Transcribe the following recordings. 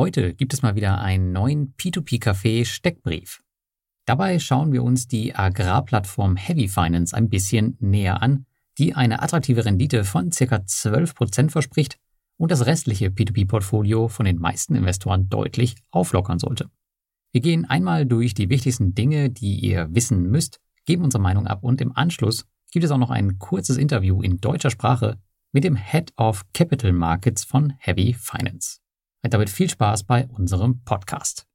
Heute gibt es mal wieder einen neuen P2P-Café Steckbrief. Dabei schauen wir uns die Agrarplattform Heavy Finance ein bisschen näher an, die eine attraktive Rendite von ca. 12% verspricht und das restliche P2P-Portfolio von den meisten Investoren deutlich auflockern sollte. Wir gehen einmal durch die wichtigsten Dinge, die ihr wissen müsst, geben unsere Meinung ab und im Anschluss gibt es auch noch ein kurzes Interview in deutscher Sprache mit dem Head of Capital Markets von Heavy Finance. Und damit viel Spaß bei unserem Podcast.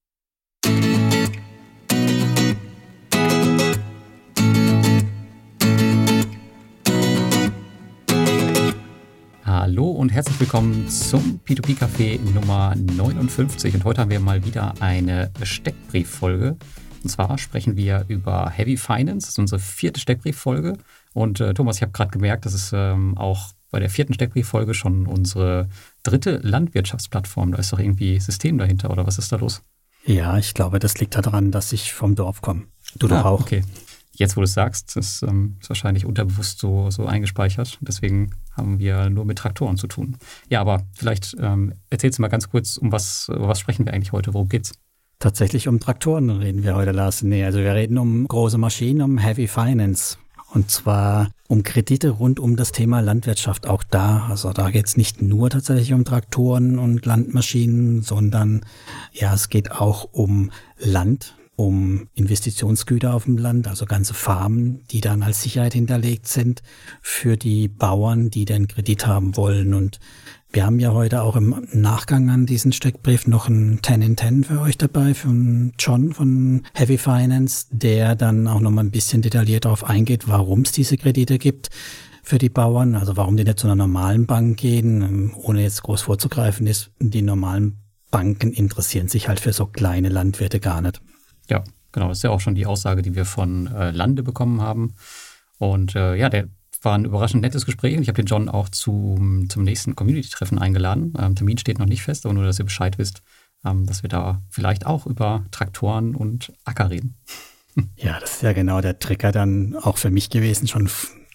Hallo und herzlich willkommen zum P2P Café Nummer 59. Und heute haben wir mal wieder eine Steckbrieffolge. Und zwar sprechen wir über Heavy Finance. Das ist unsere vierte Steckbrieffolge. Und äh, Thomas, ich habe gerade gemerkt, dass es ähm, auch bei der vierten Steckbrieffolge schon unsere dritte Landwirtschaftsplattform. Da ist doch irgendwie System dahinter oder was ist da los? Ja, ich glaube, das liegt daran, dass ich vom Dorf komme. Du ah, doch auch. Okay. Jetzt, wo du es sagst, ist, ähm, ist wahrscheinlich unterbewusst so, so eingespeichert. Deswegen haben wir nur mit Traktoren zu tun. Ja, aber vielleicht ähm, erzählst du mal ganz kurz, um was, um was sprechen wir eigentlich heute? Worum geht's? Tatsächlich um Traktoren reden wir heute, Lars. Nee, also wir reden um große Maschinen, um Heavy Finance. Und zwar um Kredite rund um das Thema Landwirtschaft. Auch da, also da geht es nicht nur tatsächlich um Traktoren und Landmaschinen, sondern ja, es geht auch um Land, um Investitionsgüter auf dem Land, also ganze Farmen, die dann als Sicherheit hinterlegt sind für die Bauern, die den Kredit haben wollen. Und wir haben ja heute auch im Nachgang an diesen Steckbrief noch ein 10 in 10 für euch dabei, von John von Heavy Finance, der dann auch nochmal ein bisschen detailliert darauf eingeht, warum es diese Kredite gibt für die Bauern, also warum die nicht zu einer normalen Bank gehen, ohne jetzt groß vorzugreifen ist, die normalen Banken interessieren sich halt für so kleine Landwirte gar nicht. Ja, genau, das ist ja auch schon die Aussage, die wir von äh, Lande bekommen haben. Und äh, ja, der war ein überraschend nettes Gespräch ich habe den John auch zum, zum nächsten Community-Treffen eingeladen. Ähm, Termin steht noch nicht fest, aber nur, dass ihr Bescheid wisst, ähm, dass wir da vielleicht auch über Traktoren und Acker reden. Ja, das ist ja genau der Trigger dann auch für mich gewesen, schon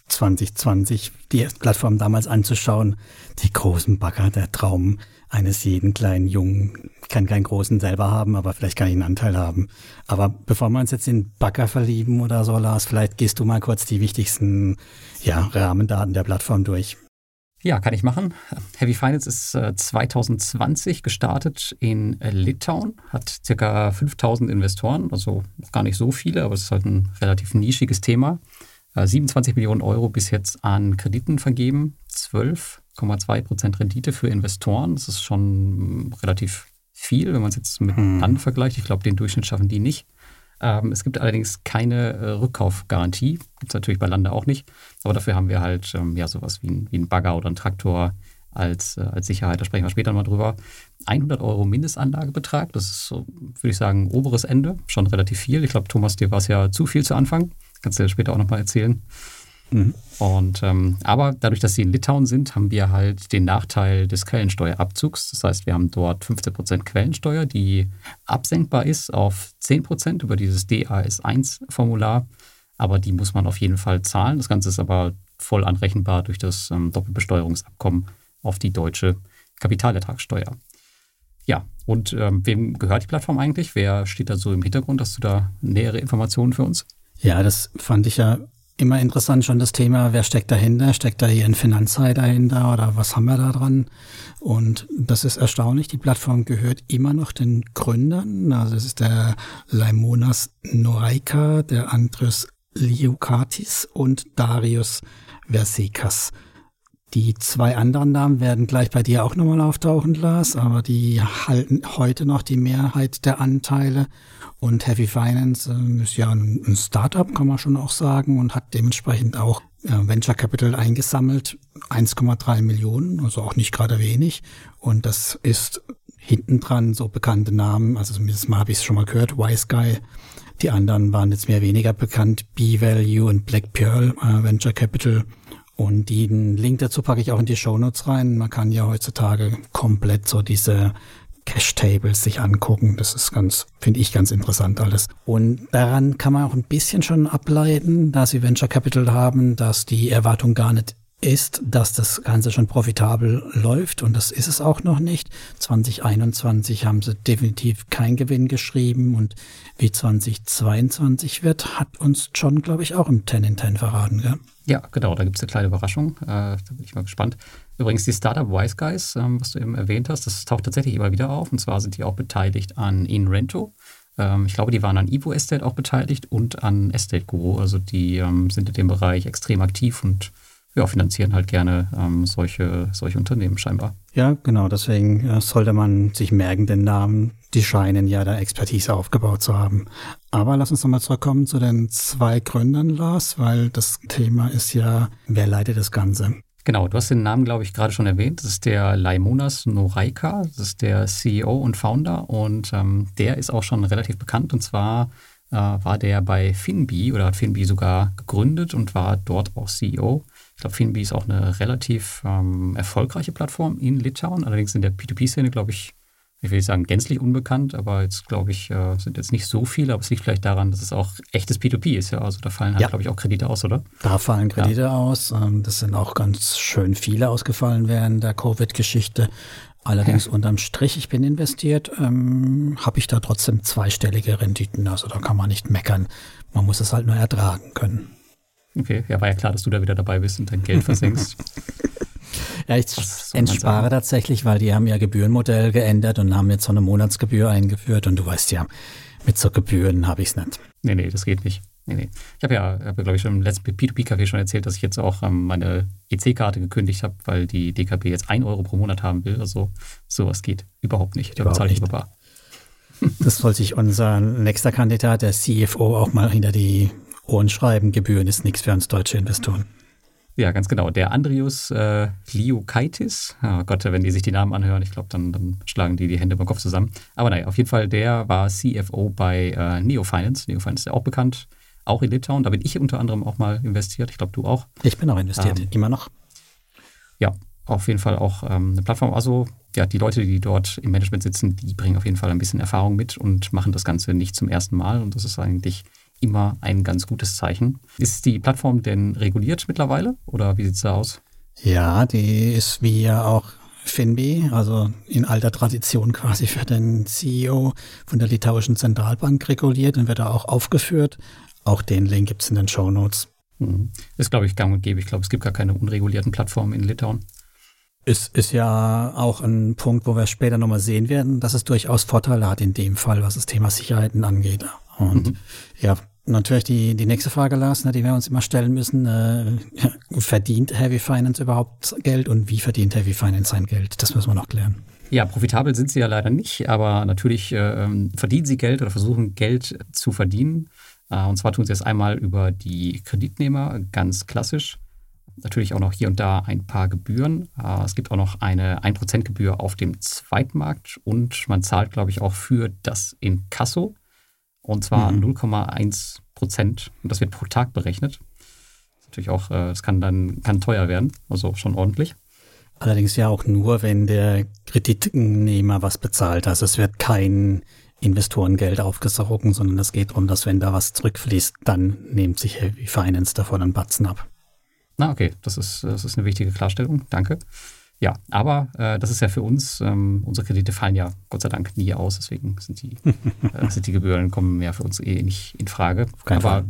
2020 die Plattform damals anzuschauen. Die großen Bagger, der Traum eines jeden kleinen Jungen. Ich kann keinen großen selber haben, aber vielleicht kann ich einen Anteil haben. Aber bevor wir uns jetzt in Bagger verlieben oder so, Lars, vielleicht gehst du mal kurz die wichtigsten ja, Rahmendaten der Plattform durch. Ja, kann ich machen. Heavy Finance ist 2020 äh, gestartet in Litauen, hat circa 5000 Investoren, also gar nicht so viele, aber es ist halt ein relativ nischiges Thema. 27 äh, Millionen Euro bis jetzt an Krediten vergeben, 12,2 Prozent Rendite für Investoren. Das ist schon relativ viel, wenn man es jetzt mit hm. Land vergleicht. Ich glaube, den Durchschnitt schaffen die nicht. Ähm, es gibt allerdings keine äh, Rückkaufgarantie. Gibt es natürlich bei Lande auch nicht. Aber dafür haben wir halt ähm, ja sowas wie ein, wie ein Bagger oder ein Traktor als, äh, als Sicherheit. Da sprechen wir später mal drüber. 100 Euro Mindestanlagebetrag, das ist, so, würde ich sagen, oberes Ende. Schon relativ viel. Ich glaube, Thomas, dir war es ja zu viel zu Anfang. Kannst du ja später auch nochmal erzählen. Mhm. Und, ähm, aber dadurch, dass sie in Litauen sind, haben wir halt den Nachteil des Quellensteuerabzugs. Das heißt, wir haben dort 15% Quellensteuer, die absenkbar ist auf 10% über dieses DAS1-Formular. Aber die muss man auf jeden Fall zahlen. Das Ganze ist aber voll anrechenbar durch das ähm, Doppelbesteuerungsabkommen auf die deutsche Kapitalertragssteuer. Ja, und ähm, wem gehört die Plattform eigentlich? Wer steht da so im Hintergrund? Hast du da nähere Informationen für uns? Ja, das fand ich ja immer interessant schon das Thema, wer steckt dahinter? Steckt da hier ein Finanzhai dahinter oder was haben wir da dran? Und das ist erstaunlich. Die Plattform gehört immer noch den Gründern. Also das ist der Laimonas Noreika, der Andres Liukatis und Darius Versekas. Die zwei anderen Namen werden gleich bei dir auch nochmal auftauchen, Lars, aber die halten heute noch die Mehrheit der Anteile. Und Heavy Finance äh, ist ja ein, ein Startup, kann man schon auch sagen, und hat dementsprechend auch äh, Venture Capital eingesammelt, 1,3 Millionen, also auch nicht gerade wenig. Und das ist hinten dran so bekannte Namen, also zumindest mal habe ich es schon mal gehört, Wise Guy. Die anderen waren jetzt mehr weniger bekannt, B-Value und Black Pearl äh, Venture Capital. Und den Link dazu packe ich auch in die Show Notes rein. Man kann ja heutzutage komplett so diese Cache-Tables sich angucken. Das ist ganz, finde ich, ganz interessant alles. Und daran kann man auch ein bisschen schon ableiten, da sie Venture Capital haben, dass die Erwartung gar nicht ist, dass das Ganze schon profitabel läuft und das ist es auch noch nicht. 2021 haben sie definitiv keinen Gewinn geschrieben und wie 2022 wird, hat uns John, glaube ich, auch im 10 in 10 verraten. Gell? Ja, genau, da gibt es eine kleine Überraschung. Äh, da bin ich mal gespannt. Übrigens, die Startup Wise Guys, ähm, was du eben erwähnt hast, das taucht tatsächlich immer wieder auf. Und zwar sind die auch beteiligt an InRento. Ähm, ich glaube, die waren an Evo Estate auch beteiligt und an Estate Guru. Also die ähm, sind in dem Bereich extrem aktiv und ja, finanzieren halt gerne ähm, solche, solche Unternehmen scheinbar. Ja, genau. Deswegen äh, sollte man sich merken, den Namen. Die scheinen ja da Expertise aufgebaut zu haben. Aber lass uns nochmal zurückkommen zu den zwei Gründern, Lars, weil das Thema ist ja, wer leitet das Ganze? Genau, du hast den Namen, glaube ich, gerade schon erwähnt. Das ist der Laimonas Noreika. Das ist der CEO und Founder und ähm, der ist auch schon relativ bekannt. Und zwar äh, war der bei Finbi oder hat Finbi sogar gegründet und war dort auch CEO. Ich glaube, Finbi ist auch eine relativ ähm, erfolgreiche Plattform in Litauen. Allerdings in der P2P-Szene, glaube ich, ich will nicht sagen gänzlich unbekannt, aber jetzt glaube ich, äh, sind jetzt nicht so viele, aber es liegt vielleicht daran, dass es auch echtes P2P ist, ja. Also da fallen halt, ja. glaube ich, auch Kredite aus, oder? Da fallen Kredite ja. aus. Ähm, das sind auch ganz schön viele ausgefallen während der Covid-Geschichte. Allerdings ja. unterm Strich, ich bin investiert, ähm, habe ich da trotzdem zweistellige Renditen. Also da kann man nicht meckern. Man muss es halt nur ertragen können. Okay, ja, war ja klar, dass du da wieder dabei bist und dein Geld versenkst. Ja, ich entspare tatsächlich, weil die haben ja Gebührenmodell geändert und haben jetzt so eine Monatsgebühr eingeführt und du weißt ja, mit so Gebühren habe ich es nicht. Nee, nee, das geht nicht. Nee, nee. Ich habe ja, hab ja glaube ich, schon im letzten P2P-Café schon erzählt, dass ich jetzt auch ähm, meine EC-Karte gekündigt habe, weil die DKB jetzt 1 Euro pro Monat haben will. Also sowas geht überhaupt nicht. Da bezahle ich über bar. Das soll sich unser nächster Kandidat, der CFO, auch mal hinter die Ohren schreiben. Gebühren ist nichts für uns deutsche Investoren. Ja, ganz genau. Der Andrius äh, Liukaitis, oh Gott, wenn die sich die Namen anhören, ich glaube, dann, dann, schlagen die die Hände beim Kopf zusammen. Aber naja, auf jeden Fall, der war CFO bei äh, Neo Finance. Neo Finance ist ja auch bekannt, auch in Litauen. Da bin ich unter anderem auch mal investiert. Ich glaube, du auch. Ich bin auch investiert, ähm, immer noch. Ja, auf jeden Fall auch ähm, eine Plattform. Also, ja, die Leute, die dort im Management sitzen, die bringen auf jeden Fall ein bisschen Erfahrung mit und machen das Ganze nicht zum ersten Mal. Und das ist eigentlich immer ein ganz gutes Zeichen. Ist die Plattform denn reguliert mittlerweile oder wie sieht es da aus? Ja, die ist wie ja auch Finbi, also in alter Tradition quasi für den CEO von der litauischen Zentralbank reguliert und wird da auch aufgeführt. Auch den Link gibt es in den Show Notes. Mhm. Ist, glaube ich, gang und gäbe. Ich glaube, es gibt gar keine unregulierten Plattformen in Litauen. Ist, ist ja auch ein Punkt, wo wir später nochmal sehen werden, dass es durchaus Vorteile hat in dem Fall, was das Thema Sicherheiten angeht. Und mhm. ja, natürlich die, die nächste Frage, Lars, ne, die wir uns immer stellen müssen. Äh, verdient Heavy Finance überhaupt Geld und wie verdient Heavy Finance sein Geld? Das müssen wir noch klären. Ja, profitabel sind sie ja leider nicht, aber natürlich äh, verdienen sie Geld oder versuchen Geld zu verdienen. Äh, und zwar tun sie es einmal über die Kreditnehmer, ganz klassisch. Natürlich auch noch hier und da ein paar Gebühren. Äh, es gibt auch noch eine 1% Gebühr auf dem Zweitmarkt und man zahlt, glaube ich, auch für das Inkasso. Und zwar mhm. 0,1 Prozent. Und das wird pro Tag berechnet. Das natürlich auch, äh, das kann dann kann teuer werden, also schon ordentlich. Allerdings ja auch nur, wenn der Kreditnehmer was bezahlt. Also es wird kein Investorengeld aufgesogen, sondern es geht darum, dass wenn da was zurückfließt, dann nimmt sich Heavy Finance davon einen Batzen ab. Na, okay, das ist, das ist eine wichtige Klarstellung. Danke. Ja, aber äh, das ist ja für uns, ähm, unsere Kredite fallen ja Gott sei Dank nie aus, deswegen sind die, äh, sind die Gebühren kommen ja für uns eh nicht in Frage. Aber Fall.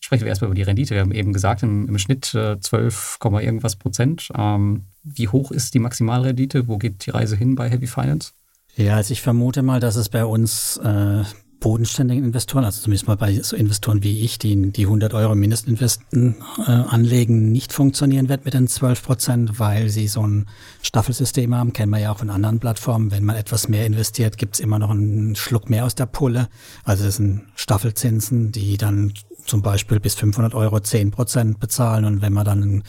sprechen wir erstmal über die Rendite. Wir haben eben gesagt, im, im Schnitt äh, 12, irgendwas Prozent. Ähm, wie hoch ist die Maximalrendite? Wo geht die Reise hin bei Heavy Finance? Ja, also ich vermute mal, dass es bei uns äh, bodenständigen Investoren, also zumindest mal bei so Investoren wie ich, die die 100 Euro Mindestinvesten äh, anlegen, nicht funktionieren wird mit den 12 Prozent, weil sie so ein Staffelsystem haben, kennen wir ja auch von anderen Plattformen. Wenn man etwas mehr investiert, gibt's immer noch einen Schluck mehr aus der Pulle. Also das sind Staffelzinsen, die dann zum Beispiel bis 500 Euro 10 Prozent bezahlen und wenn man dann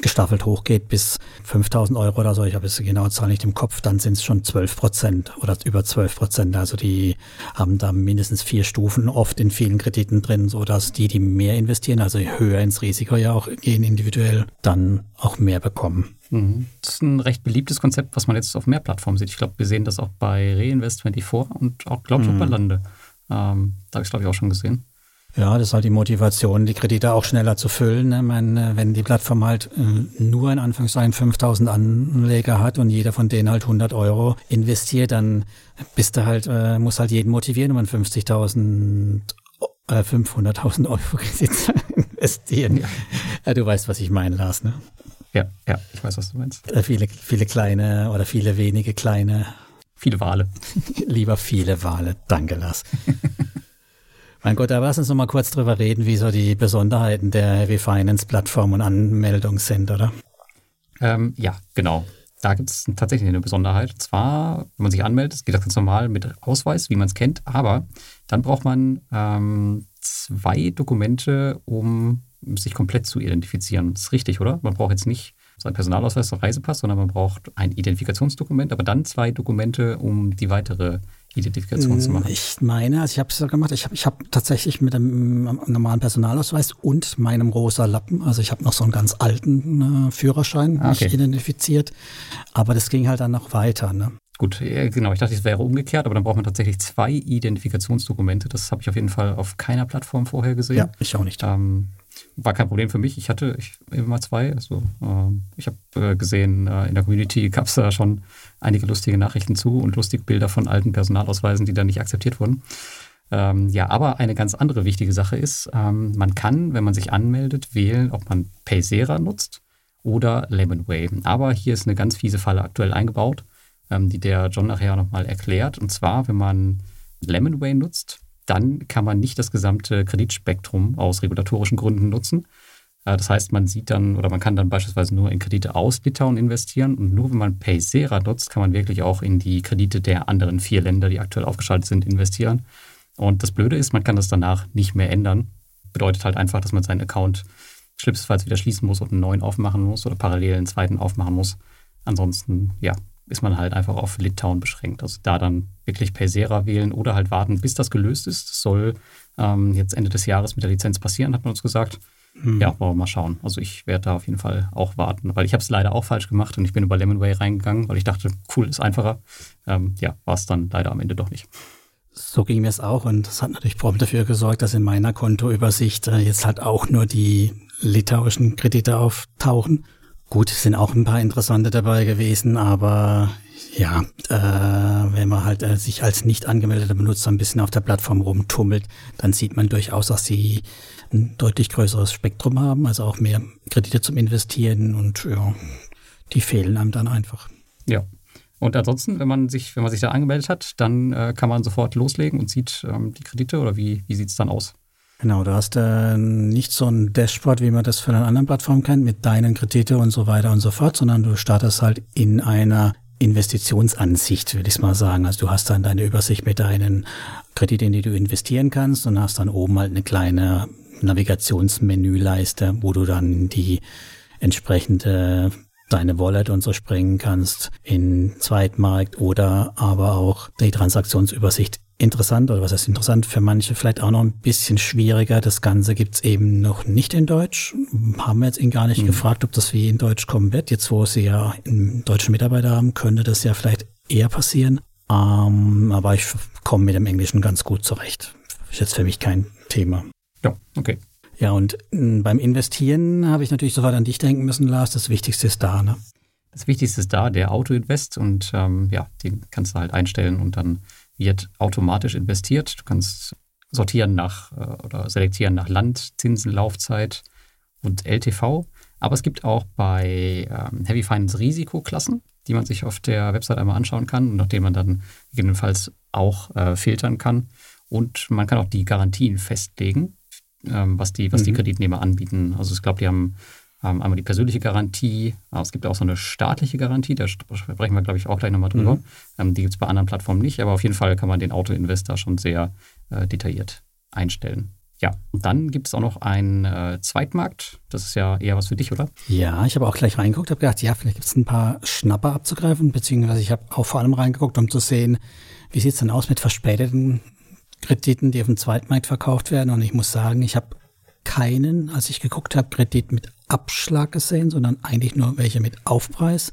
gestaffelt hochgeht bis 5000 Euro oder so, ich habe jetzt die genaue Zahl nicht im Kopf, dann sind es schon 12 Prozent oder über 12 Prozent. Also die haben da mindestens vier Stufen oft in vielen Krediten drin, so dass die, die mehr investieren, also höher ins Risiko ja auch gehen individuell, dann auch mehr bekommen. Mhm. Das ist ein recht beliebtes Konzept, was man jetzt auf mehr Plattformen sieht. Ich glaube, wir sehen das auch bei Reinvest24 und auch, glaube ich, auch bei mhm. Lande. Ähm, da habe ich es, glaube ich, auch schon gesehen. Ja, das ist halt die Motivation, die Kredite auch schneller zu füllen. Ne? meine, wenn die Plattform halt äh, nur in Anführungszeichen 5000 Anleger hat und jeder von denen halt 100 Euro investiert, dann bist du halt, äh, muss halt jeden motivieren, um ein 50.000 äh, 500.000 Euro Kredit zu investieren. Ja. du weißt, was ich meine, Lars, ne? Ja, ja, ich weiß, was du meinst. Äh, viele, viele kleine oder viele wenige kleine. Viele Wale. Lieber viele Wale. Danke, Lars. Mein Gott, aber lass uns noch mal kurz drüber reden, wie so die Besonderheiten der Heavy Finance Plattform und Anmeldung sind, oder? Ähm, ja, genau. Da gibt es tatsächlich eine Besonderheit. Und zwar, wenn man sich anmeldet, geht das ganz normal mit Ausweis, wie man es kennt, aber dann braucht man ähm, zwei Dokumente, um sich komplett zu identifizieren. Das ist richtig, oder? Man braucht jetzt nicht seinen Personalausweis oder Reisepass, sondern man braucht ein Identifikationsdokument, aber dann zwei Dokumente, um die weitere Identifikation zu machen? Ich meine, also ich habe es so gemacht, ich habe ich hab tatsächlich mit dem normalen Personalausweis und meinem rosa Lappen, also ich habe noch so einen ganz alten äh, Führerschein ah, okay. identifiziert, aber das ging halt dann noch weiter. Ne? Gut, genau. Ich dachte, es wäre umgekehrt, aber dann braucht man tatsächlich zwei Identifikationsdokumente. Das habe ich auf jeden Fall auf keiner Plattform vorher gesehen. Ja, ich auch nicht. Ähm, war kein Problem für mich. Ich hatte ich, immer zwei. Also, äh, ich habe äh, gesehen, äh, in der Community gab es da schon einige lustige Nachrichten zu und lustige Bilder von alten Personalausweisen, die dann nicht akzeptiert wurden. Ähm, ja, aber eine ganz andere wichtige Sache ist, ähm, man kann, wenn man sich anmeldet, wählen, ob man Paysera nutzt oder Lemonway. Aber hier ist eine ganz fiese Falle aktuell eingebaut, ähm, die der John nachher nochmal erklärt. Und zwar, wenn man Lemonway nutzt, dann kann man nicht das gesamte Kreditspektrum aus regulatorischen Gründen nutzen. Äh, das heißt, man sieht dann oder man kann dann beispielsweise nur in Kredite aus Litauen investieren und nur wenn man Paysera nutzt, kann man wirklich auch in die Kredite der anderen vier Länder, die aktuell aufgeschaltet sind, investieren. Und das Blöde ist, man kann das danach nicht mehr ändern. Bedeutet halt einfach, dass man seinen Account schlimmstenfalls wieder schließen muss und einen neuen aufmachen muss oder parallel einen zweiten aufmachen muss. Ansonsten, ja, ist man halt einfach auf Litauen beschränkt. Also da dann wirklich Paysera wählen oder halt warten, bis das gelöst ist. Das soll ähm, jetzt Ende des Jahres mit der Lizenz passieren, hat man uns gesagt. Hm. Ja, wollen wir mal schauen. Also ich werde da auf jeden Fall auch warten, weil ich habe es leider auch falsch gemacht und ich bin über Lemonway reingegangen, weil ich dachte, cool, ist einfacher. Ähm, ja, war es dann leider am Ende doch nicht. So ging mir es auch und das hat natürlich prompt dafür gesorgt, dass in meiner Kontoübersicht äh, jetzt halt auch nur die litauischen Kredite auftauchen. Gut, sind auch ein paar interessante dabei gewesen, aber ja, äh, wenn man halt äh, sich als nicht angemeldeter Benutzer ein bisschen auf der Plattform rumtummelt, dann sieht man durchaus, dass sie ein deutlich größeres Spektrum haben, also auch mehr Kredite zum Investieren und ja, die fehlen einem dann einfach. Ja. Und ansonsten, wenn man sich, wenn man sich da angemeldet hat, dann äh, kann man sofort loslegen und sieht ähm, die Kredite oder wie, wie sieht es dann aus? Genau, du hast äh, nicht so ein Dashboard, wie man das von einer anderen Plattform kennt, mit deinen Kredite und so weiter und so fort, sondern du startest halt in einer Investitionsansicht, würde ich mal sagen. Also du hast dann deine Übersicht mit deinen Krediten, in die du investieren kannst und hast dann oben halt eine kleine Navigationsmenüleiste, wo du dann die entsprechende deine Wallet und so springen kannst in Zweitmarkt oder aber auch die Transaktionsübersicht interessant oder was heißt interessant für manche vielleicht auch noch ein bisschen schwieriger. Das Ganze gibt's eben noch nicht in Deutsch. Haben wir jetzt ihn gar nicht mhm. gefragt, ob das wie in Deutsch kommen wird. Jetzt, wo sie ja einen deutschen Mitarbeiter haben, könnte das ja vielleicht eher passieren. Ähm, aber ich komme mit dem Englischen ganz gut zurecht. Ist jetzt für mich kein Thema. Ja, okay. Ja, und hm, beim Investieren habe ich natürlich sofort an dich denken müssen, Lars. Das Wichtigste ist da, ne? Das Wichtigste ist da, der Auto-Invest und ähm, ja, den kannst du halt einstellen und dann wird automatisch investiert. Du kannst sortieren nach äh, oder selektieren nach Land, Zinsen, Laufzeit und LTV. Aber es gibt auch bei ähm, Heavy Finance Risikoklassen, die man sich auf der Website einmal anschauen kann und nach denen man dann gegebenenfalls auch äh, filtern kann. Und man kann auch die Garantien festlegen ähm, was, die, was mhm. die Kreditnehmer anbieten. Also ich glaube, die haben ähm, einmal die persönliche Garantie, aber es gibt auch so eine staatliche Garantie, da sprechen wir, glaube ich, auch gleich nochmal drüber. Mhm. Ähm, die gibt es bei anderen Plattformen nicht, aber auf jeden Fall kann man den Autoinvestor schon sehr äh, detailliert einstellen. Ja, und dann gibt es auch noch einen äh, Zweitmarkt. Das ist ja eher was für dich, oder? Ja, ich habe auch gleich reingeguckt, habe gedacht, ja, vielleicht gibt es ein paar Schnapper abzugreifen, beziehungsweise ich habe auch vor allem reingeguckt, um zu sehen, wie sieht es denn aus mit verspäteten Krediten, die auf dem Zweitmarkt verkauft werden. Und ich muss sagen, ich habe keinen, als ich geguckt habe, Kredit mit Abschlag gesehen, sondern eigentlich nur welche mit Aufpreis.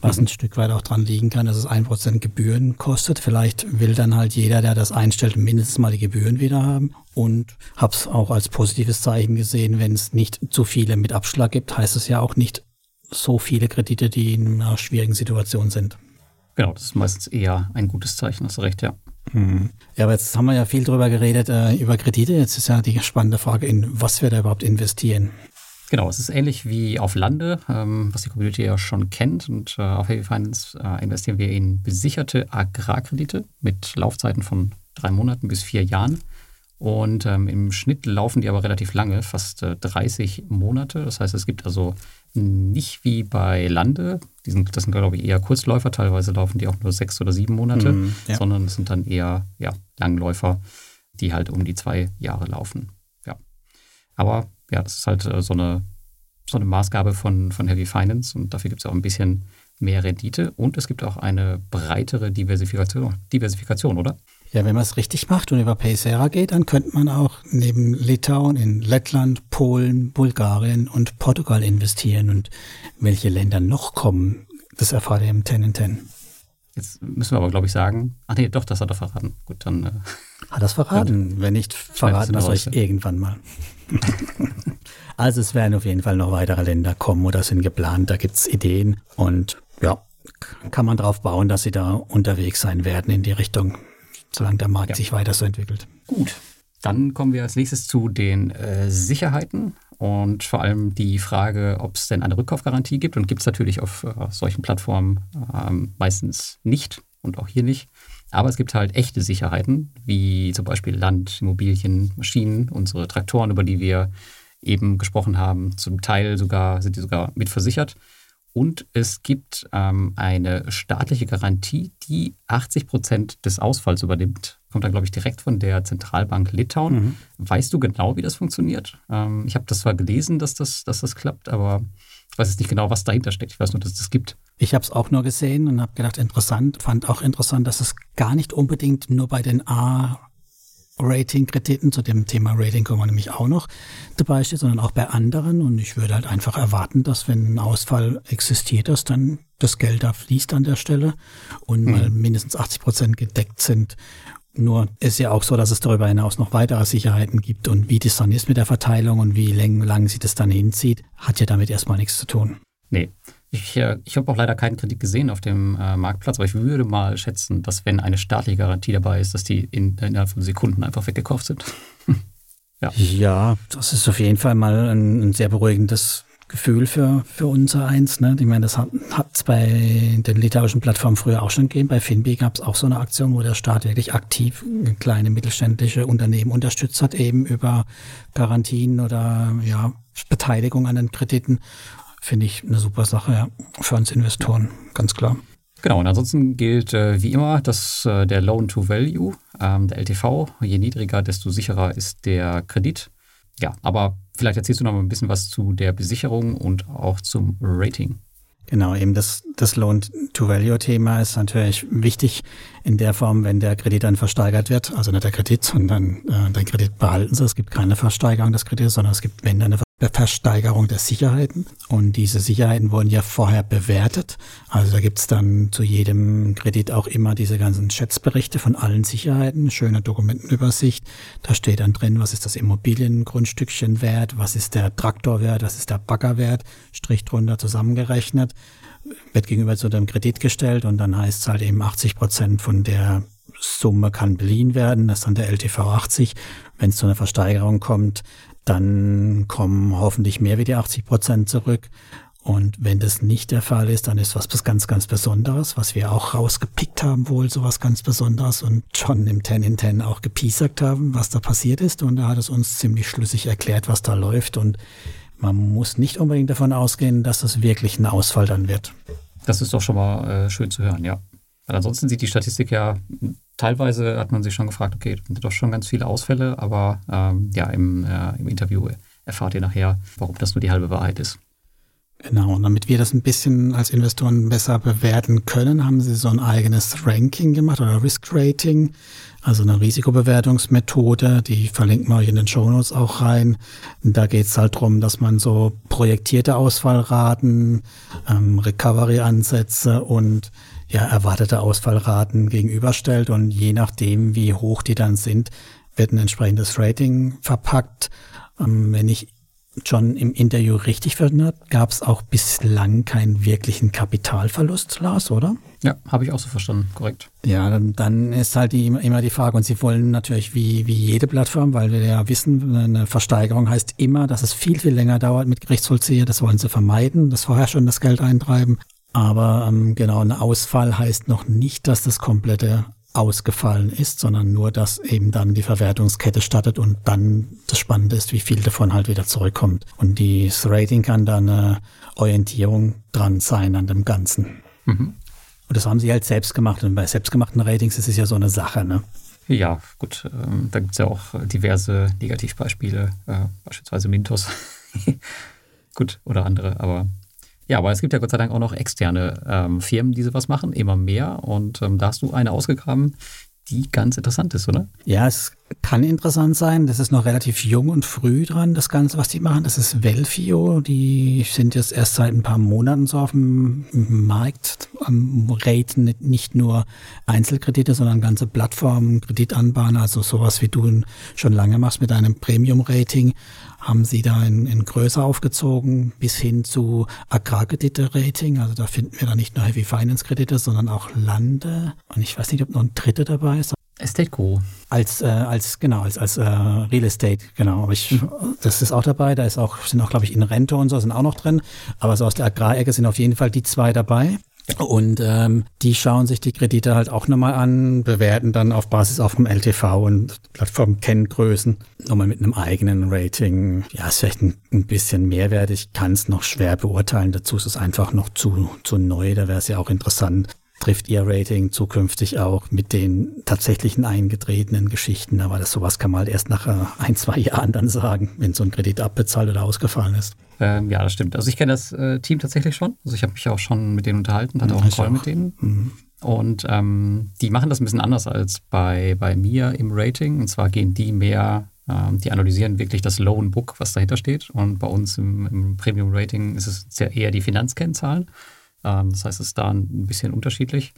was mhm. ein Stück weit auch dran liegen kann, dass es ein Prozent Gebühren kostet. Vielleicht will dann halt jeder, der das einstellt, mindestens mal die Gebühren wieder haben. Und habe es auch als positives Zeichen gesehen, wenn es nicht zu viele mit Abschlag gibt, heißt es ja auch nicht so viele Kredite, die in einer schwierigen Situation sind. Genau, das ist meistens eher ein gutes Zeichen, hast du recht, ja. Hm. Ja, aber jetzt haben wir ja viel drüber geredet, äh, über Kredite. Jetzt ist ja die spannende Frage, in was wir da überhaupt investieren. Genau, es ist ähnlich wie auf Lande, ähm, was die Community ja schon kennt. Und äh, auf Heavy Finance äh, investieren wir in besicherte Agrarkredite mit Laufzeiten von drei Monaten bis vier Jahren. Und ähm, im Schnitt laufen die aber relativ lange, fast äh, 30 Monate. Das heißt, es gibt also nicht wie bei Lande, die sind, das sind glaube ich eher Kurzläufer, teilweise laufen die auch nur sechs oder sieben Monate, mm, ja. sondern es sind dann eher ja, Langläufer, die halt um die zwei Jahre laufen. Ja. Aber ja, das ist halt äh, so, eine, so eine Maßgabe von, von Heavy Finance und dafür gibt es auch ein bisschen mehr Rendite und es gibt auch eine breitere Diversifikation, Diversifikation oder? Ja, wenn man es richtig macht und über Paysera geht, dann könnte man auch neben Litauen in Lettland, Polen, Bulgarien und Portugal investieren. Und welche Länder noch kommen, das erfahrt ihr im 10 in 10. Jetzt müssen wir aber, glaube ich, sagen, ach nee, doch, das hat er verraten. Gut, dann. Äh, hat er es verraten? Wenn nicht, verraten wir es euch irgendwann mal. also es werden auf jeden Fall noch weitere Länder kommen oder sind geplant, da gibt es Ideen und ja, kann man darauf bauen, dass sie da unterwegs sein werden in die Richtung solange der Markt ja. sich weiter so entwickelt. Gut. Dann kommen wir als nächstes zu den äh, Sicherheiten und vor allem die Frage, ob es denn eine Rückkaufgarantie gibt. Und gibt es natürlich auf äh, solchen Plattformen äh, meistens nicht und auch hier nicht. Aber es gibt halt echte Sicherheiten, wie zum Beispiel Land, Immobilien, Maschinen, unsere Traktoren, über die wir eben gesprochen haben. Zum Teil sogar sind die sogar mitversichert. Und es gibt ähm, eine staatliche Garantie, die 80 Prozent des Ausfalls übernimmt. Kommt da, glaube ich, direkt von der Zentralbank Litauen. Mhm. Weißt du genau, wie das funktioniert? Ähm, ich habe das zwar gelesen, dass das, dass das klappt, aber ich weiß jetzt nicht genau, was dahinter steckt. Ich weiß nur, dass es das gibt. Ich habe es auch nur gesehen und habe gedacht, interessant. Fand auch interessant, dass es gar nicht unbedingt nur bei den A Rating-Krediten, zu dem Thema Rating kommen wir nämlich auch noch dabei steht, sondern auch bei anderen. Und ich würde halt einfach erwarten, dass wenn ein Ausfall existiert, dass dann das Geld da fließt an der Stelle und mhm. mal mindestens 80 Prozent gedeckt sind. Nur ist ja auch so, dass es darüber hinaus noch weitere Sicherheiten gibt. Und wie das dann ist mit der Verteilung und wie lang, lang sie das dann hinzieht, hat ja damit erstmal nichts zu tun. Nee, ich, äh, ich habe auch leider keinen Kredit gesehen auf dem äh, Marktplatz, aber ich würde mal schätzen, dass wenn eine staatliche Garantie dabei ist, dass die in, innerhalb von Sekunden einfach weggekauft sind. ja. ja, das ist auf jeden Fall mal ein, ein sehr beruhigendes Gefühl für, für unser Eins. Ne? Ich meine, das hat es bei den litauischen Plattformen früher auch schon gegeben. Bei Finbi gab es auch so eine Aktion, wo der Staat wirklich aktiv kleine mittelständische Unternehmen unterstützt hat, eben über Garantien oder ja, Beteiligung an den Krediten finde ich eine super Sache ja, für uns Investoren, ganz klar. Genau, und ansonsten gilt äh, wie immer, dass äh, der Loan to Value, ähm, der LTV, je niedriger, desto sicherer ist der Kredit. Ja, aber vielleicht erzählst du noch mal ein bisschen was zu der Besicherung und auch zum Rating. Genau, eben das, das Loan-to-Value-Thema ist natürlich wichtig in der Form, wenn der Kredit dann versteigert wird, also nicht der Kredit, sondern äh, den Kredit behalten sie. Es gibt keine Versteigerung des Kredits, sondern es gibt, wenn dann eine Versteigerung der Sicherheiten. Und diese Sicherheiten wurden ja vorher bewertet. Also da gibt's dann zu jedem Kredit auch immer diese ganzen Schätzberichte von allen Sicherheiten, schöne Dokumentenübersicht. Da steht dann drin, was ist das Immobiliengrundstückchen wert, was ist der Traktorwert, was ist der Baggerwert, Strich drunter zusammengerechnet, wird gegenüber zu dem Kredit gestellt und dann heißt es halt eben 80 Prozent von der Summe kann beliehen werden, das ist dann der LTV 80. Wenn es zu einer Versteigerung kommt, dann kommen hoffentlich mehr wie die 80 Prozent zurück. Und wenn das nicht der Fall ist, dann ist was ganz, ganz Besonderes, was wir auch rausgepickt haben, wohl sowas ganz Besonderes und schon im 10 in 10 auch gepiesackt haben, was da passiert ist. Und er hat es uns ziemlich schlüssig erklärt, was da läuft. Und man muss nicht unbedingt davon ausgehen, dass das wirklich ein Ausfall dann wird. Das ist doch schon mal äh, schön zu hören, ja. Weil ansonsten sieht die Statistik ja teilweise hat man sich schon gefragt, okay, das sind doch schon ganz viele Ausfälle, aber ähm, ja, im, äh, im Interview erfahrt ihr nachher, warum das nur die halbe Wahrheit ist. Genau, und damit wir das ein bisschen als Investoren besser bewerten können, haben sie so ein eigenes Ranking gemacht oder Risk Rating, also eine Risikobewertungsmethode, die verlinken wir euch in den Show Notes auch rein. Da geht es halt drum, dass man so projektierte Ausfallraten, ähm, Recovery-Ansätze und ja, erwartete Ausfallraten gegenüberstellt und je nachdem, wie hoch die dann sind, wird ein entsprechendes Rating verpackt. Ähm, wenn ich John im Interview richtig verstanden habe, gab es auch bislang keinen wirklichen Kapitalverlust, Lars, oder? Ja, habe ich auch so verstanden, korrekt. Ja, dann, dann ist halt die, immer die Frage, und Sie wollen natürlich wie, wie jede Plattform, weil wir ja wissen, eine Versteigerung heißt immer, dass es viel, viel länger dauert mit Gerichtsvollzieher. Das wollen Sie vermeiden, dass vorher schon das Geld eintreiben. Aber ähm, genau, ein Ausfall heißt noch nicht, dass das komplette ausgefallen ist, sondern nur, dass eben dann die Verwertungskette startet und dann das Spannende ist, wie viel davon halt wieder zurückkommt. Und das Rating kann dann eine Orientierung dran sein an dem Ganzen. Mhm. Und das haben sie halt selbst gemacht. Und bei selbstgemachten Ratings ist es ja so eine Sache, ne? Ja, gut. Ähm, da gibt es ja auch diverse Negativbeispiele, äh, beispielsweise Mintos. gut, oder andere, aber ja, aber es gibt ja Gott sei Dank auch noch externe ähm, Firmen, die sowas machen, immer mehr. Und ähm, da hast du eine ausgegraben, die ganz interessant ist, oder? Ja, es kann interessant sein. Das ist noch relativ jung und früh dran, das Ganze, was die machen. Das ist Velfio. Die sind jetzt erst seit ein paar Monaten so auf dem Markt am Raten nicht nur Einzelkredite, sondern ganze Plattformen, Kreditanbahnen, also sowas wie du schon lange machst mit einem Premium-Rating haben sie da in, in größer aufgezogen bis hin zu Agrarkredite-Rating. Also da finden wir da nicht nur Heavy Finance-Kredite, sondern auch Lande. Und ich weiß nicht, ob noch ein dritter dabei ist. Estate Co. Als, äh, als, genau, als, als äh, Real Estate, genau. Aber ich, das ist auch dabei. Da ist auch, sind auch, glaube ich, in Rente und so sind auch noch drin. Aber so aus der Agrarecke sind auf jeden Fall die zwei dabei. Und ähm, die schauen sich die Kredite halt auch nochmal an, bewerten dann auf Basis auch vom LTV und Plattformkenngrößen nochmal mit einem eigenen Rating. Ja, ist vielleicht ein, ein bisschen mehrwert. Ich kann es noch schwer beurteilen. Dazu ist es einfach noch zu, zu neu. Da wäre es ja auch interessant, trifft Ihr Rating zukünftig auch mit den tatsächlichen eingetretenen Geschichten. Aber das sowas kann man halt erst nach äh, ein, zwei Jahren dann sagen, wenn so ein Kredit abbezahlt oder ausgefallen ist. Ähm, ja, das stimmt. Also ich kenne das äh, Team tatsächlich schon. Also ich habe mich auch schon mit denen unterhalten, hatte auch einen Call mit denen. Mhm. Und ähm, die machen das ein bisschen anders als bei, bei mir im Rating. Und zwar gehen die mehr, ähm, die analysieren wirklich das Loan Book, was dahinter steht. Und bei uns im, im Premium Rating ist es sehr eher die Finanzkennzahlen. Ähm, das heißt, es ist da ein bisschen unterschiedlich.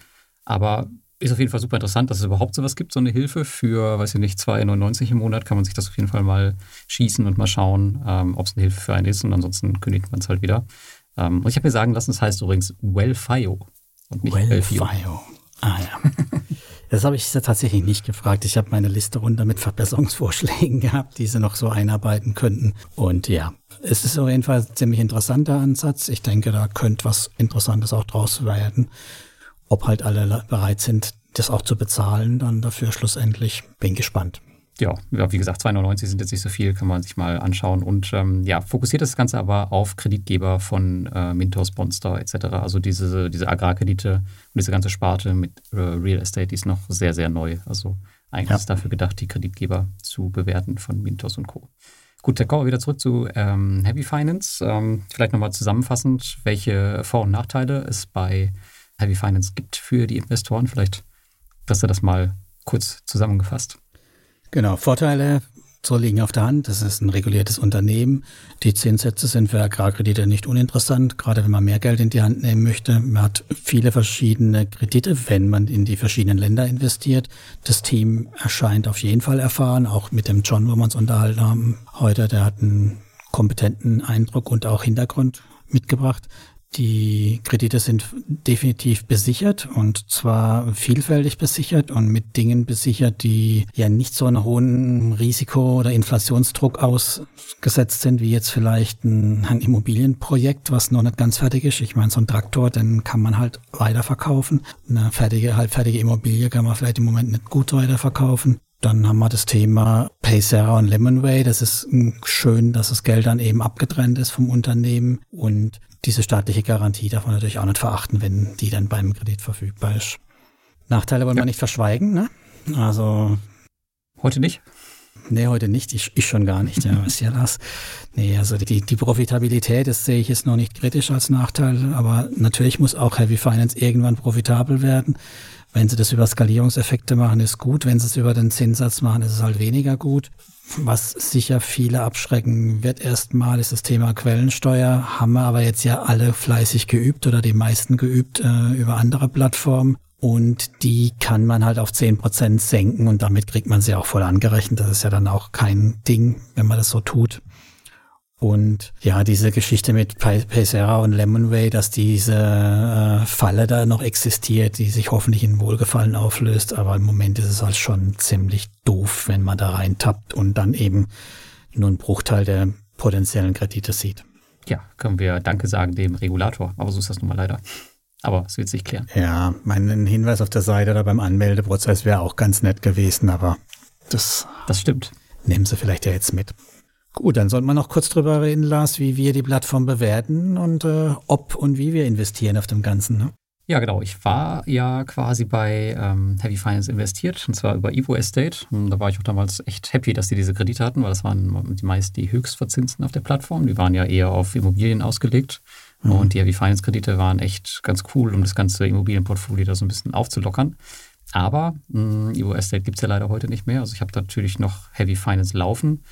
Aber ist auf jeden Fall super interessant, dass es überhaupt sowas gibt, so eine Hilfe. Für, weiß ich nicht, 2,99 im Monat kann man sich das auf jeden Fall mal schießen und mal schauen, ähm, ob es eine Hilfe für einen ist. Und ansonsten kündigt man es halt wieder. Ähm, und ich habe mir sagen lassen, es heißt übrigens Wellfio und nicht Wellfio. Ah ja. Das habe ich tatsächlich nicht gefragt. Ich habe meine Liste runter mit Verbesserungsvorschlägen gehabt, die sie noch so einarbeiten könnten. Und ja, es ist auf jeden Fall ein ziemlich interessanter Ansatz. Ich denke, da könnte was Interessantes auch draus werden. Ob halt alle bereit sind, das auch zu bezahlen, dann dafür schlussendlich. Bin gespannt. Ja, wie gesagt, 2,99 sind jetzt nicht so viel, kann man sich mal anschauen. Und ähm, ja, fokussiert das Ganze aber auf Kreditgeber von äh, Mintos, Bonster etc. Also diese, diese Agrarkredite und diese ganze Sparte mit äh, Real Estate, die ist noch sehr, sehr neu. Also eigentlich ja. ist dafür gedacht, die Kreditgeber zu bewerten von Mintos und Co. Gut, dann kommen wir wieder zurück zu ähm, Heavy Finance. Ähm, vielleicht nochmal zusammenfassend, welche Vor- und Nachteile es bei Heavy Finance gibt für die Investoren. Vielleicht hast du das mal kurz zusammengefasst. Genau, Vorteile so liegen auf der Hand. Das ist ein reguliertes Unternehmen. Die Zinssätze sind für Agrarkredite nicht uninteressant, gerade wenn man mehr Geld in die Hand nehmen möchte. Man hat viele verschiedene Kredite, wenn man in die verschiedenen Länder investiert. Das Team erscheint auf jeden Fall erfahren, auch mit dem John, wo wir uns unterhalten haben heute. Der hat einen kompetenten Eindruck und auch Hintergrund mitgebracht. Die Kredite sind definitiv besichert und zwar vielfältig besichert und mit Dingen besichert, die ja nicht so einen hohen Risiko- oder Inflationsdruck ausgesetzt sind, wie jetzt vielleicht ein, ein Immobilienprojekt, was noch nicht ganz fertig ist. Ich meine, so ein Traktor, den kann man halt weiterverkaufen. Eine fertige, halbfertige Immobilie kann man vielleicht im Moment nicht gut weiterverkaufen. Dann haben wir das Thema Paysera und Lemonway. Das ist schön, dass das Geld dann eben abgetrennt ist vom Unternehmen. Und diese staatliche Garantie darf man natürlich auch nicht verachten, wenn die dann beim Kredit verfügbar ist. Nachteile wollen ja. wir nicht verschweigen, ne? Also. Heute nicht? Nee, heute nicht. Ich, ich schon gar nicht. Ja, ist ja das. Nee, also die, die Profitabilität, das sehe ich jetzt noch nicht kritisch als Nachteil, aber natürlich muss auch Heavy Finance irgendwann profitabel werden. Wenn sie das über Skalierungseffekte machen, ist gut. Wenn sie es über den Zinssatz machen, ist es halt weniger gut. Was sicher viele abschrecken wird erstmal, ist das Thema Quellensteuer. Haben wir aber jetzt ja alle fleißig geübt oder die meisten geübt äh, über andere Plattformen. Und die kann man halt auf zehn Prozent senken und damit kriegt man sie auch voll angerechnet. Das ist ja dann auch kein Ding, wenn man das so tut. Und ja, diese Geschichte mit Pacera und Lemonway, dass diese äh, Falle da noch existiert, die sich hoffentlich in Wohlgefallen auflöst. Aber im Moment ist es halt schon ziemlich doof, wenn man da reintappt und dann eben nur einen Bruchteil der potenziellen Kredite sieht. Ja, können wir Danke sagen dem Regulator. Aber so ist das nun mal leider. Aber es wird sich klären. Ja, mein Hinweis auf der Seite oder beim Anmeldeprozess wäre auch ganz nett gewesen, aber das. Das stimmt. Nehmen Sie vielleicht ja jetzt mit. Gut, dann sollten wir noch kurz drüber reden, Lars, wie wir die Plattform bewerten und äh, ob und wie wir investieren auf dem Ganzen. Ne? Ja, genau. Ich war ja quasi bei ähm, Heavy Finance investiert, und zwar über Evo Estate. Und da war ich auch damals echt happy, dass die diese Kredite hatten, weil das waren die meist die Höchstverzinsten auf der Plattform. Die waren ja eher auf Immobilien ausgelegt. Mhm. Und die Heavy Finance Kredite waren echt ganz cool, um das ganze Immobilienportfolio da so ein bisschen aufzulockern. Aber mh, Evo Estate gibt es ja leider heute nicht mehr. Also ich habe natürlich noch Heavy Finance laufen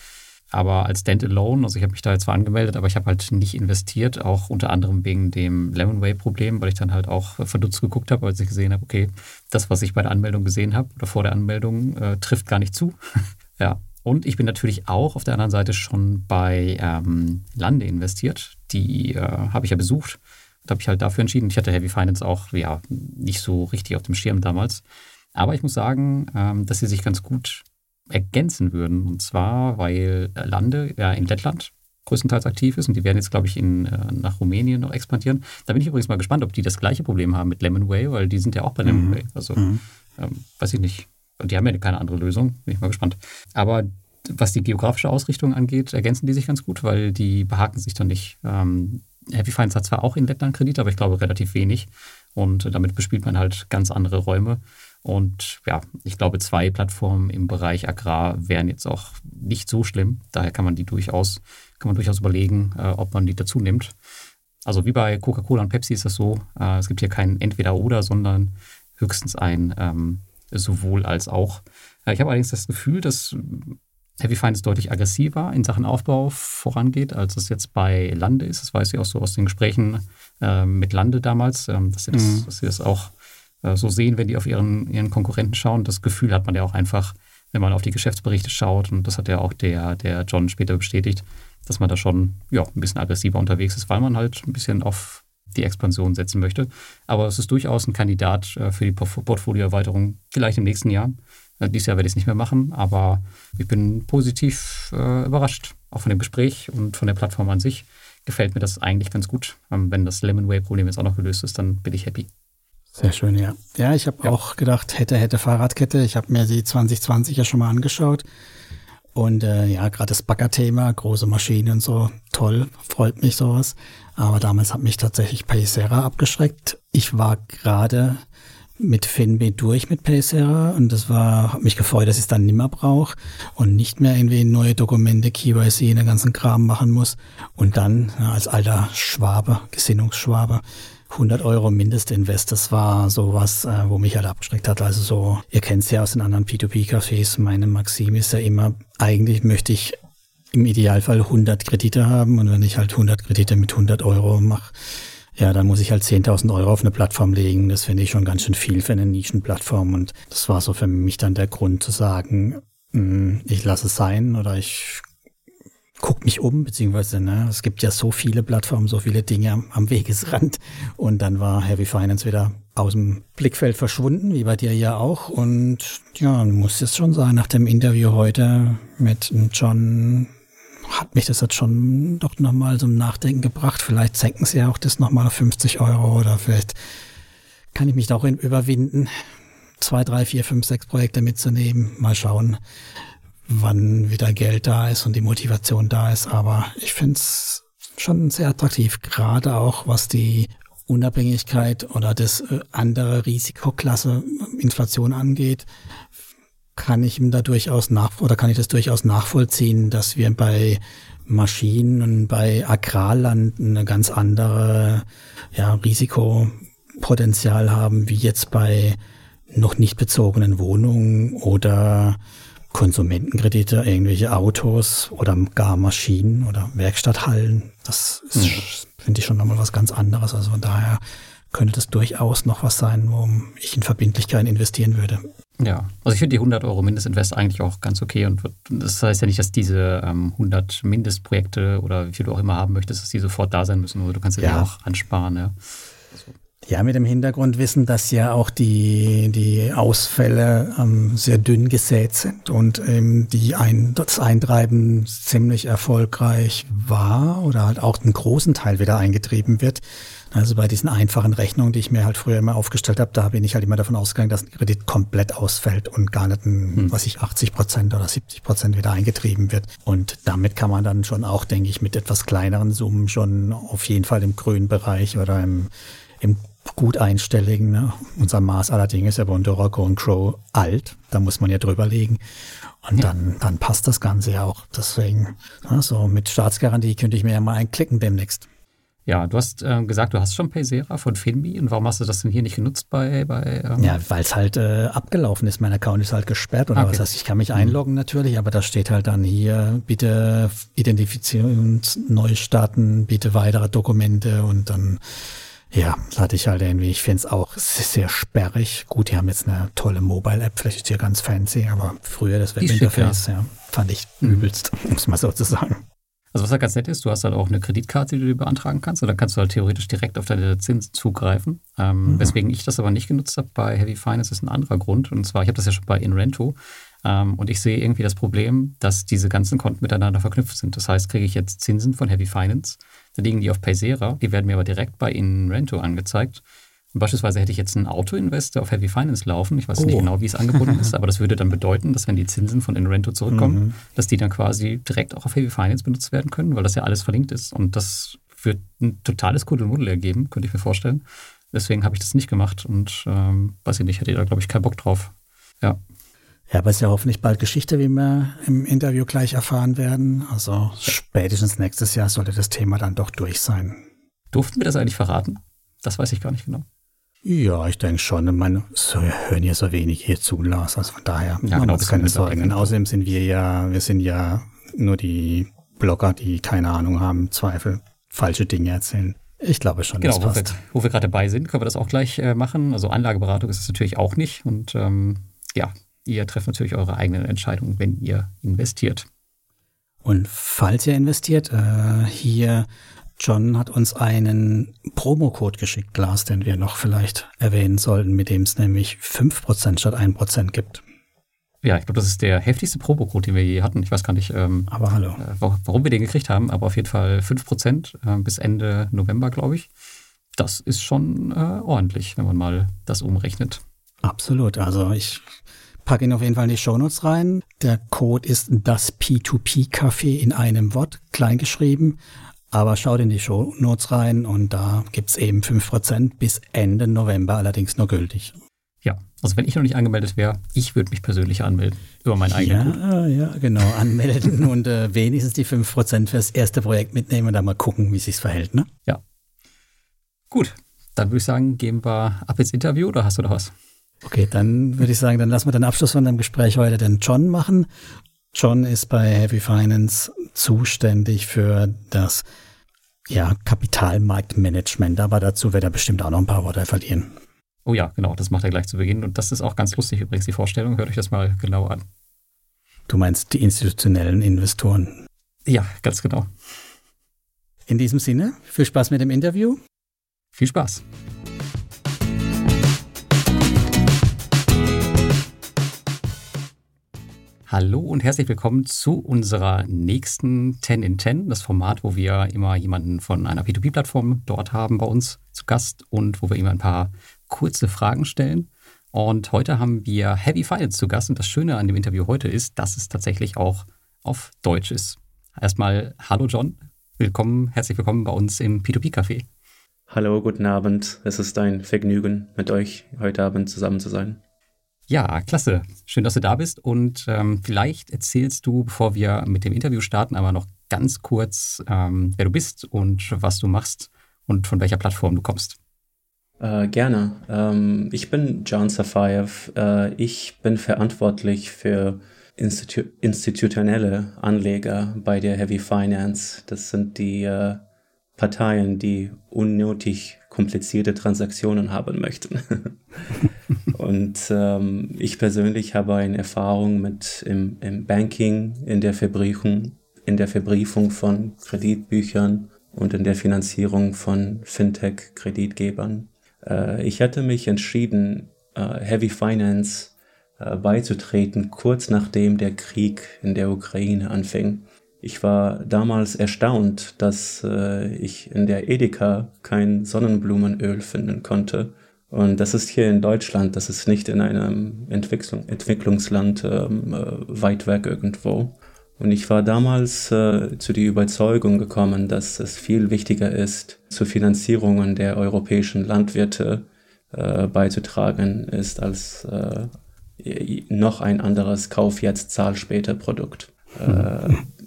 aber als Standalone, also ich habe mich da jetzt zwar angemeldet, aber ich habe halt nicht investiert, auch unter anderem wegen dem Lemonway-Problem, weil ich dann halt auch verdutzt geguckt habe, als ich gesehen habe, okay, das, was ich bei der Anmeldung gesehen habe oder vor der Anmeldung, äh, trifft gar nicht zu. ja. Und ich bin natürlich auch auf der anderen Seite schon bei ähm, Lande investiert. Die äh, habe ich ja besucht und habe ich halt dafür entschieden. Ich hatte Heavy Finance auch ja nicht so richtig auf dem Schirm damals. Aber ich muss sagen, ähm, dass sie sich ganz gut ergänzen würden. Und zwar, weil Lande ja in Lettland größtenteils aktiv ist und die werden jetzt, glaube ich, in, äh, nach Rumänien noch expandieren. Da bin ich übrigens mal gespannt, ob die das gleiche Problem haben mit Lemonway, weil die sind ja auch bei Lemonway. Mhm. Also, mhm. ähm, weiß ich nicht. Und die haben ja keine andere Lösung. Bin ich mal gespannt. Aber was die geografische Ausrichtung angeht, ergänzen die sich ganz gut, weil die behaken sich dann nicht. Ähm, Happy Finance hat zwar auch in Lettland Kredite, aber ich glaube relativ wenig. Und damit bespielt man halt ganz andere Räume. Und ja, ich glaube, zwei Plattformen im Bereich Agrar wären jetzt auch nicht so schlimm. Daher kann man die durchaus, kann man durchaus überlegen, äh, ob man die dazu nimmt. Also wie bei Coca-Cola und Pepsi ist das so, äh, es gibt hier kein Entweder-Oder, sondern höchstens ein ähm, sowohl als auch. Äh, ich habe allerdings das Gefühl, dass Heavy Finance deutlich aggressiver in Sachen Aufbau vorangeht, als es jetzt bei Lande ist. Das weiß ich auch so aus den Gesprächen äh, mit Lande damals, ähm, dass, sie das, mhm. dass sie das auch so sehen, wenn die auf ihren, ihren Konkurrenten schauen. Das Gefühl hat man ja auch einfach, wenn man auf die Geschäftsberichte schaut. Und das hat ja auch der, der John später bestätigt, dass man da schon ja, ein bisschen aggressiver unterwegs ist, weil man halt ein bisschen auf die Expansion setzen möchte. Aber es ist durchaus ein Kandidat äh, für die Portfolioerweiterung, vielleicht im nächsten Jahr. Äh, dieses Jahr werde ich es nicht mehr machen, aber ich bin positiv äh, überrascht, auch von dem Gespräch und von der Plattform an sich. Gefällt mir das eigentlich ganz gut. Ähm, wenn das Lemonway-Problem jetzt auch noch gelöst ist, dann bin ich happy. Sehr schön, ja. Ja, ich habe ja. auch gedacht, hätte, hätte Fahrradkette. Ich habe mir die 2020 ja schon mal angeschaut. Und äh, ja, gerade das Bagger-Thema, große Maschinen und so, toll, freut mich sowas. Aber damals hat mich tatsächlich Paysera abgeschreckt. Ich war gerade mit FinB durch mit Paysera und das war, hat mich gefreut, dass ich es dann nimmer brauche und nicht mehr irgendwie neue Dokumente, KYC, in den ganzen Kram machen muss. Und dann ja, als alter Schwabe, Gesinnungsschwabe, 100 Euro Mindestinvest, das war sowas, äh, wo mich halt abgeschreckt hat. Also so, ihr kennt es ja aus den anderen P2P-Cafés, meine Maxim ist ja immer, eigentlich möchte ich im Idealfall 100 Kredite haben und wenn ich halt 100 Kredite mit 100 Euro mache, ja, dann muss ich halt 10.000 Euro auf eine Plattform legen. Das finde ich schon ganz schön viel für eine Nischenplattform und das war so für mich dann der Grund zu sagen, hm, ich lasse es sein oder ich guck mich um, beziehungsweise ne, es gibt ja so viele Plattformen, so viele Dinge am, Wegesrand. Und dann war Heavy Finance wieder aus dem Blickfeld verschwunden, wie bei dir ja auch. Und ja, muss jetzt schon sagen, nach dem Interview heute mit John hat mich das jetzt schon doch nochmal zum Nachdenken gebracht. Vielleicht senken sie ja auch das nochmal auf 50 Euro oder vielleicht kann ich mich da auch überwinden, zwei, drei, vier, fünf, sechs Projekte mitzunehmen. Mal schauen wann wieder Geld da ist und die Motivation da ist. Aber ich finde es schon sehr attraktiv, gerade auch was die Unabhängigkeit oder das äh, andere Risikoklasse Inflation angeht. kann ich ihm da durchaus nach oder kann ich das durchaus nachvollziehen, dass wir bei Maschinen und bei Agrarland eine ganz andere ja, Risikopotenzial haben, wie jetzt bei noch nicht bezogenen Wohnungen oder Konsumentenkredite, irgendwelche Autos oder gar Maschinen oder Werkstatthallen. Das ist, mhm. finde ich schon nochmal was ganz anderes. Also von daher könnte das durchaus noch was sein, wo ich in Verbindlichkeiten investieren würde. Ja, also ich finde die 100 Euro Mindestinvest eigentlich auch ganz okay und das heißt ja nicht, dass diese ähm, 100 Mindestprojekte oder wie viel du auch immer haben möchtest, dass die sofort da sein müssen, oder du kannst ja, ja auch ansparen. Ja. Also. Ja, mit dem Hintergrundwissen, dass ja auch die, die Ausfälle ähm, sehr dünn gesät sind und ähm, die ein, das Eintreiben ziemlich erfolgreich war oder halt auch einen großen Teil wieder eingetrieben wird. Also bei diesen einfachen Rechnungen, die ich mir halt früher immer aufgestellt habe, da bin ich halt immer davon ausgegangen, dass ein Kredit komplett ausfällt und gar nicht ein, hm. was ich 80 Prozent oder 70 Prozent wieder eingetrieben wird. Und damit kann man dann schon auch, denke ich, mit etwas kleineren Summen schon auf jeden Fall im grünen Bereich oder im, im gut einstelligen. Ne? Unser Maß allerdings ist ja bei Bondora Go Crow alt. Da muss man ja drüber legen. Und ja. dann, dann passt das Ganze ja auch. Deswegen, ne, so mit Staatsgarantie könnte ich mir ja mal einklicken demnächst. Ja, du hast äh, gesagt, du hast schon Paysera von Finbi und warum hast du das denn hier nicht genutzt bei. bei ähm ja, weil es halt äh, abgelaufen ist. Mein Account ist halt gesperrt oder okay. was heißt, ich kann mich mhm. einloggen natürlich, aber da steht halt dann hier, bitte Identifizierungsneu starten, bitte weitere Dokumente und dann. Ja, das hatte ich halt irgendwie. Ich finde es auch sehr sperrig. Gut, die haben jetzt eine tolle Mobile-App, vielleicht ist die ganz fancy, aber früher das Webinterface, ja. ja, fand ich mhm. übelst, um es mal so zu sagen. Also was halt ganz nett ist, du hast halt auch eine Kreditkarte, die du beantragen kannst und dann kannst du halt theoretisch direkt auf deine Zinsen zugreifen. Ähm, mhm. Weswegen ich das aber nicht genutzt habe bei Heavy Finance ist ein anderer Grund und zwar, ich habe das ja schon bei InRento ähm, und ich sehe irgendwie das Problem, dass diese ganzen Konten miteinander verknüpft sind. Das heißt, kriege ich jetzt Zinsen von Heavy Finance, dann liegen die auf Paysera, die werden mir aber direkt bei InRento angezeigt und beispielsweise hätte ich jetzt einen Auto-Investor auf Heavy Finance laufen. Ich weiß oh. nicht genau, wie es angebunden ist, aber das würde dann bedeuten, dass wenn die Zinsen von Inrento zurückkommen, mhm. dass die dann quasi direkt auch auf Heavy Finance benutzt werden können, weil das ja alles verlinkt ist. Und das wird ein totales Kuddelmuddel ergeben, könnte ich mir vorstellen. Deswegen habe ich das nicht gemacht und ähm, weiß ich nicht, hätte da, glaube ich, keinen Bock drauf. Ja. Ja, aber es ist ja hoffentlich bald Geschichte, wie wir im Interview gleich erfahren werden. Also spätestens nächstes Jahr sollte das Thema dann doch durch sein. Durften wir das eigentlich verraten? Das weiß ich gar nicht genau. Ja, ich denke schon. Ich meine, so, wir hören ja so wenig hier zu, Lars. Also von daher ja, genau, uns keine Sorgen. Außerdem sind wir ja, wir sind ja nur die Blogger, die keine Ahnung haben, Zweifel, falsche Dinge erzählen. Ich glaube schon, genau, das passt. Wo wir, wir gerade dabei sind, können wir das auch gleich äh, machen. Also Anlageberatung ist es natürlich auch nicht. Und ähm, ja, ihr trefft natürlich eure eigenen Entscheidungen, wenn ihr investiert. Und falls ihr investiert, äh, hier John hat uns einen Promocode geschickt, Lars, den wir noch vielleicht erwähnen sollten, mit dem es nämlich 5% statt 1% gibt. Ja, ich glaube, das ist der heftigste Promocode, den wir je hatten. Ich weiß gar nicht, ähm, aber hallo. Äh, warum wir den gekriegt haben, aber auf jeden Fall 5% äh, bis Ende November, glaube ich. Das ist schon äh, ordentlich, wenn man mal das umrechnet. Absolut. Also ich packe ihn auf jeden Fall in die Shownotes rein. Der Code ist das P2P-Café in einem Wort, kleingeschrieben. Aber schaut in die Show Notes rein und da gibt es eben 5% bis Ende November allerdings nur gültig. Ja, also wenn ich noch nicht angemeldet wäre, ich würde mich persönlich anmelden über meinen eigenen Ja, Code. ja, genau, anmelden und äh, wenigstens die 5% fürs erste Projekt mitnehmen und dann mal gucken, wie sich verhält, ne? Ja. Gut, dann würde ich sagen, gehen wir ab ins Interview oder hast du noch was? Okay, dann würde ich sagen, dann lassen wir den Abschluss von dem Gespräch heute den John machen. John ist bei Heavy Finance zuständig für das ja, Kapitalmarktmanagement, aber dazu wird er bestimmt auch noch ein paar Worte verlieren. Oh ja, genau, das macht er gleich zu Beginn und das ist auch ganz lustig übrigens, die Vorstellung. Hört euch das mal genau an. Du meinst die institutionellen Investoren? Ja, ganz genau. In diesem Sinne, viel Spaß mit dem Interview. Viel Spaß. Hallo und herzlich willkommen zu unserer nächsten 10 in 10, das Format, wo wir immer jemanden von einer P2P-Plattform dort haben bei uns zu Gast und wo wir immer ein paar kurze Fragen stellen. Und heute haben wir Heavy Files zu Gast und das Schöne an dem Interview heute ist, dass es tatsächlich auch auf Deutsch ist. Erstmal Hallo John, willkommen, herzlich willkommen bei uns im P2P-Café. Hallo, guten Abend. Es ist ein Vergnügen, mit euch heute Abend zusammen zu sein. Ja, klasse. Schön, dass du da bist. Und ähm, vielleicht erzählst du, bevor wir mit dem Interview starten, aber noch ganz kurz, ähm, wer du bist und was du machst und von welcher Plattform du kommst. Äh, gerne. Ähm, ich bin John Safayev. Äh, ich bin verantwortlich für Institu institutionelle Anleger bei der Heavy Finance. Das sind die äh, Parteien, die unnötig komplizierte Transaktionen haben möchten. und ähm, ich persönlich habe eine Erfahrung mit im, im Banking, in der Verbriefung, in der Verbriefung von Kreditbüchern und in der Finanzierung von Fintech-Kreditgebern. Äh, ich hatte mich entschieden, äh, Heavy Finance äh, beizutreten, kurz nachdem der Krieg in der Ukraine anfing. Ich war damals erstaunt, dass äh, ich in der Edeka kein Sonnenblumenöl finden konnte. Und das ist hier in Deutschland, das ist nicht in einem Entwicklung, Entwicklungsland ähm, äh, weit weg irgendwo. Und ich war damals äh, zu der Überzeugung gekommen, dass es viel wichtiger ist, zur Finanzierung der europäischen Landwirte äh, beizutragen ist, als äh, noch ein anderes Kauf jetzt, Zahl später Produkt. Äh, ich,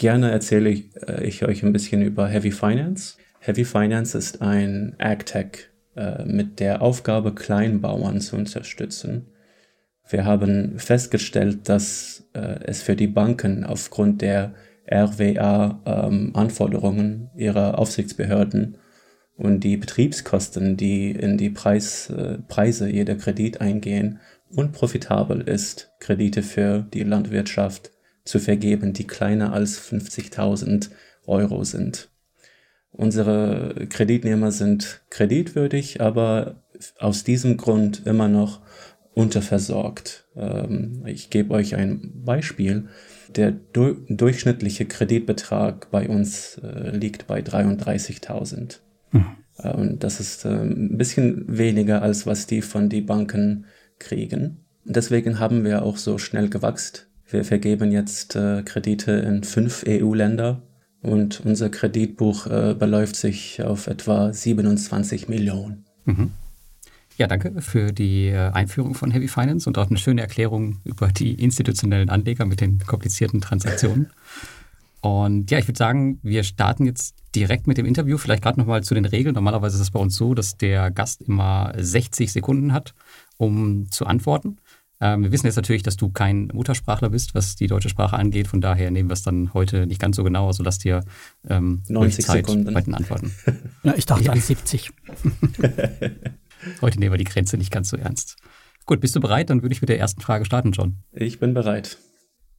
gerne erzähle ich, äh, ich, euch ein bisschen über Heavy Finance. Heavy Finance ist ein AgTech äh, mit der Aufgabe, Kleinbauern zu unterstützen. Wir haben festgestellt, dass äh, es für die Banken aufgrund der RWA-Anforderungen ähm, ihrer Aufsichtsbehörden und die Betriebskosten, die in die Preis, äh, Preise jeder Kredit eingehen, unprofitabel ist, Kredite für die Landwirtschaft zu vergeben, die kleiner als 50.000 Euro sind. Unsere Kreditnehmer sind kreditwürdig, aber aus diesem Grund immer noch unterversorgt. Ähm, ich gebe euch ein Beispiel. Der du durchschnittliche Kreditbetrag bei uns äh, liegt bei 33.000. Mhm. Äh, und das ist äh, ein bisschen weniger als was die von den Banken kriegen. Deswegen haben wir auch so schnell gewachsen. Wir vergeben jetzt äh, Kredite in fünf EU-Länder und unser Kreditbuch äh, beläuft sich auf etwa 27 Millionen. Mhm. Ja, danke für die äh, Einführung von Heavy Finance und auch eine schöne Erklärung über die institutionellen Anleger mit den komplizierten Transaktionen. Und ja, ich würde sagen, wir starten jetzt direkt mit dem Interview. Vielleicht gerade nochmal zu den Regeln. Normalerweise ist es bei uns so, dass der Gast immer 60 Sekunden hat, um zu antworten. Ähm, wir wissen jetzt natürlich, dass du kein Muttersprachler bist, was die deutsche Sprache angeht. Von daher nehmen wir es dann heute nicht ganz so genau. Also lass dir ähm, 90 Zeit Sekunden. bei den Antworten. Ja, ich dachte an 70. heute nehmen wir die Grenze nicht ganz so ernst. Gut, bist du bereit? Dann würde ich mit der ersten Frage starten, John. Ich bin bereit.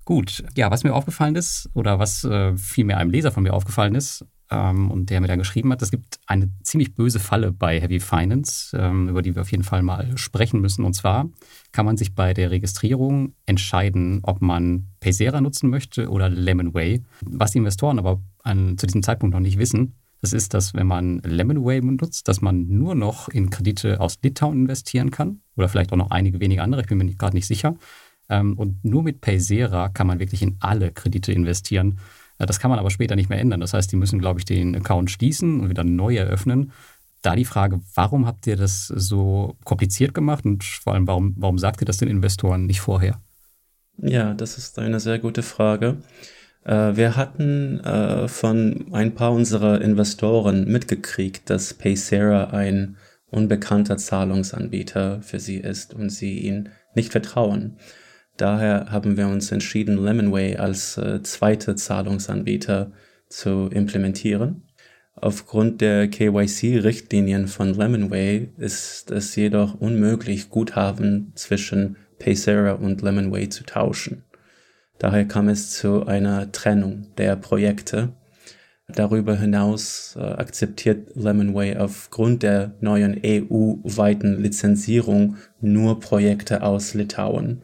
Gut, ja, was mir aufgefallen ist oder was äh, vielmehr einem Leser von mir aufgefallen ist, ähm, und der mir dann geschrieben hat, es gibt eine ziemlich böse Falle bei Heavy Finance, ähm, über die wir auf jeden Fall mal sprechen müssen. Und zwar kann man sich bei der Registrierung entscheiden, ob man Paysera nutzen möchte oder Lemonway. Was die Investoren aber an, zu diesem Zeitpunkt noch nicht wissen, das ist, dass wenn man Lemonway nutzt, dass man nur noch in Kredite aus Litauen investieren kann oder vielleicht auch noch einige wenige andere, ich bin mir gerade nicht sicher. Ähm, und nur mit Paysera kann man wirklich in alle Kredite investieren. Das kann man aber später nicht mehr ändern. Das heißt, die müssen, glaube ich, den Account schließen und wieder neu eröffnen. Da die Frage, warum habt ihr das so kompliziert gemacht und vor allem, warum, warum sagt ihr das den Investoren nicht vorher? Ja, das ist eine sehr gute Frage. Äh, wir hatten äh, von ein paar unserer Investoren mitgekriegt, dass Paysera ein unbekannter Zahlungsanbieter für sie ist und sie ihn nicht vertrauen. Daher haben wir uns entschieden, Lemonway als äh, zweite Zahlungsanbieter zu implementieren. Aufgrund der KYC-Richtlinien von Lemonway ist es jedoch unmöglich, Guthaben zwischen Paysera und Lemonway zu tauschen. Daher kam es zu einer Trennung der Projekte. Darüber hinaus äh, akzeptiert Lemonway aufgrund der neuen EU-weiten Lizenzierung nur Projekte aus Litauen.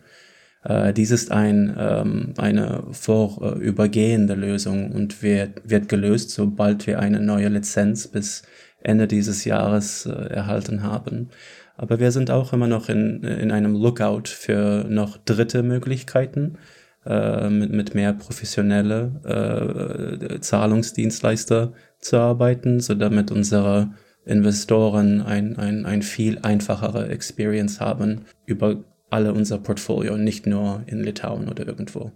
Äh, dies ist ein, ähm, eine vorübergehende Lösung und wird, wird gelöst, sobald wir eine neue Lizenz bis Ende dieses Jahres äh, erhalten haben. Aber wir sind auch immer noch in, in einem Lookout für noch dritte Möglichkeiten, äh, mit, mit mehr professionelle äh, Zahlungsdienstleister zu arbeiten, so damit unsere Investoren ein, ein, ein viel einfachere Experience haben, über alle unser Portfolio, nicht nur in Litauen oder irgendwo.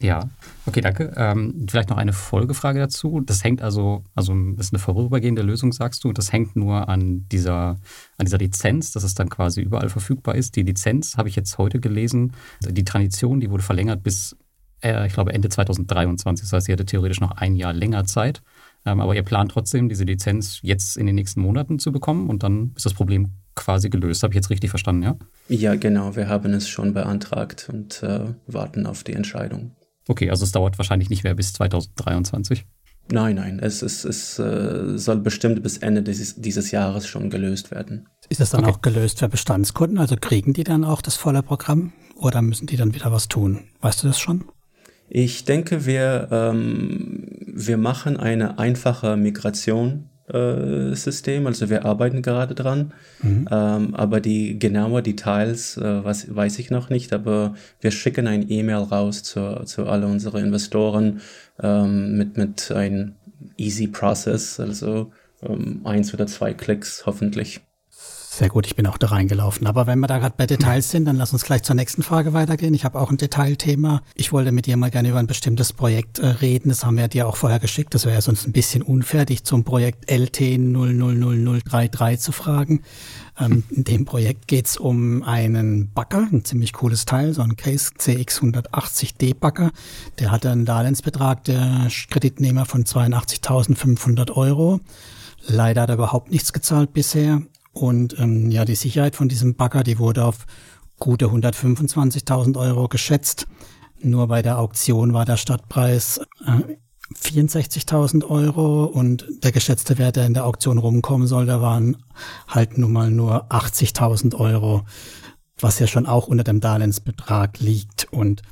Ja, okay, danke. Ähm, vielleicht noch eine Folgefrage dazu. Das hängt also, also das ist eine vorübergehende Lösung, sagst du, das hängt nur an dieser, an dieser Lizenz, dass es dann quasi überall verfügbar ist. Die Lizenz habe ich jetzt heute gelesen. Die Tradition, die wurde verlängert bis, äh, ich glaube, Ende 2023. Das heißt, sie hätte theoretisch noch ein Jahr länger Zeit. Ähm, aber ihr plant trotzdem, diese Lizenz jetzt in den nächsten Monaten zu bekommen und dann ist das Problem quasi gelöst. Habe ich jetzt richtig verstanden, ja? Ja, genau. Wir haben es schon beantragt und äh, warten auf die Entscheidung. Okay, also es dauert wahrscheinlich nicht mehr bis 2023. Nein, nein, es, es, es äh, soll bestimmt bis Ende dieses, dieses Jahres schon gelöst werden. Ist das dann okay. auch gelöst für Bestandskunden? Also kriegen die dann auch das volle Programm oder müssen die dann wieder was tun? Weißt du das schon? Ich denke, wir, ähm, wir machen eine einfache Migration System, also wir arbeiten gerade dran, mhm. ähm, aber die genaue Details äh, was, weiß ich noch nicht, aber wir schicken ein E-Mail raus zu, zu alle unsere Investoren ähm, mit, mit einem easy Process, also ähm, eins oder zwei Klicks hoffentlich. Sehr gut, ich bin auch da reingelaufen. Aber wenn wir da gerade bei Details sind, dann lass uns gleich zur nächsten Frage weitergehen. Ich habe auch ein Detailthema. Ich wollte mit dir mal gerne über ein bestimmtes Projekt äh, reden. Das haben wir dir auch vorher geschickt. Das wäre ja sonst ein bisschen unfair, dich zum Projekt LT 000033 zu fragen. Ähm, in dem Projekt geht es um einen Bagger, ein ziemlich cooles Teil, so ein Case CX180D Bagger. Der hatte einen Darlehensbetrag der Kreditnehmer von 82.500 Euro. Leider hat er überhaupt nichts gezahlt bisher. Und ähm, ja, die Sicherheit von diesem Bagger, die wurde auf gute 125.000 Euro geschätzt. Nur bei der Auktion war der Stadtpreis äh, 64.000 Euro und der geschätzte Wert, der in der Auktion rumkommen soll, da waren halt nun mal nur 80.000 Euro, was ja schon auch unter dem Darlehensbetrag liegt. Und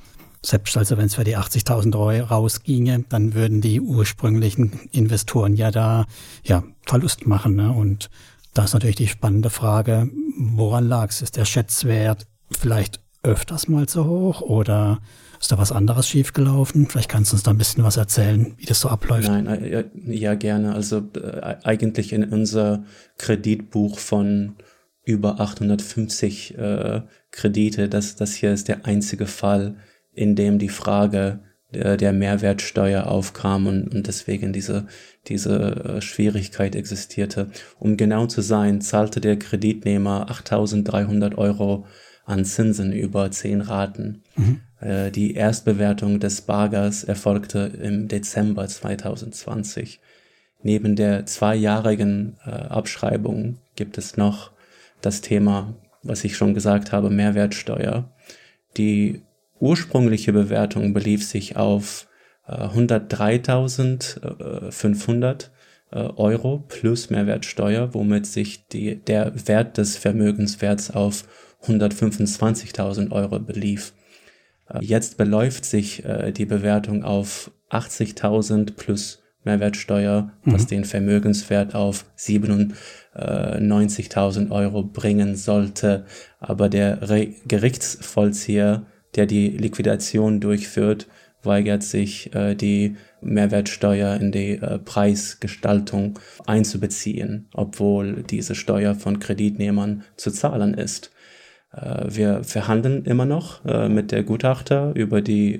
selbst also wenn es für die 80.000 Euro rausginge, dann würden die ursprünglichen Investoren ja da ja Verlust machen. Ne? Und da ist natürlich die spannende Frage, woran lag es? Ist der Schätzwert vielleicht öfters mal zu hoch oder ist da was anderes schiefgelaufen? Vielleicht kannst du uns da ein bisschen was erzählen, wie das so abläuft. Nein, äh, ja, gerne. Also äh, eigentlich in unser Kreditbuch von über 850 äh, Kredite, das, das hier ist der einzige Fall, in dem die Frage der, der Mehrwertsteuer aufkam und, und deswegen diese, diese äh, Schwierigkeit existierte. Um genau zu sein, zahlte der Kreditnehmer 8.300 Euro an Zinsen über zehn Raten. Mhm. Äh, die Erstbewertung des Bargers erfolgte im Dezember 2020. Neben der zweijährigen äh, Abschreibung gibt es noch das Thema, was ich schon gesagt habe, Mehrwertsteuer. Die ursprüngliche Bewertung belief sich auf 103.500 äh, Euro plus Mehrwertsteuer, womit sich die, der Wert des Vermögenswerts auf 125.000 Euro belief. Äh, jetzt beläuft sich äh, die Bewertung auf 80.000 plus Mehrwertsteuer, mhm. was den Vermögenswert auf 97.000 Euro bringen sollte. Aber der Re Gerichtsvollzieher der die Liquidation durchführt, weigert sich, äh, die Mehrwertsteuer in die äh, Preisgestaltung einzubeziehen, obwohl diese Steuer von Kreditnehmern zu zahlen ist. Äh, wir verhandeln immer noch mit der Gutachter über die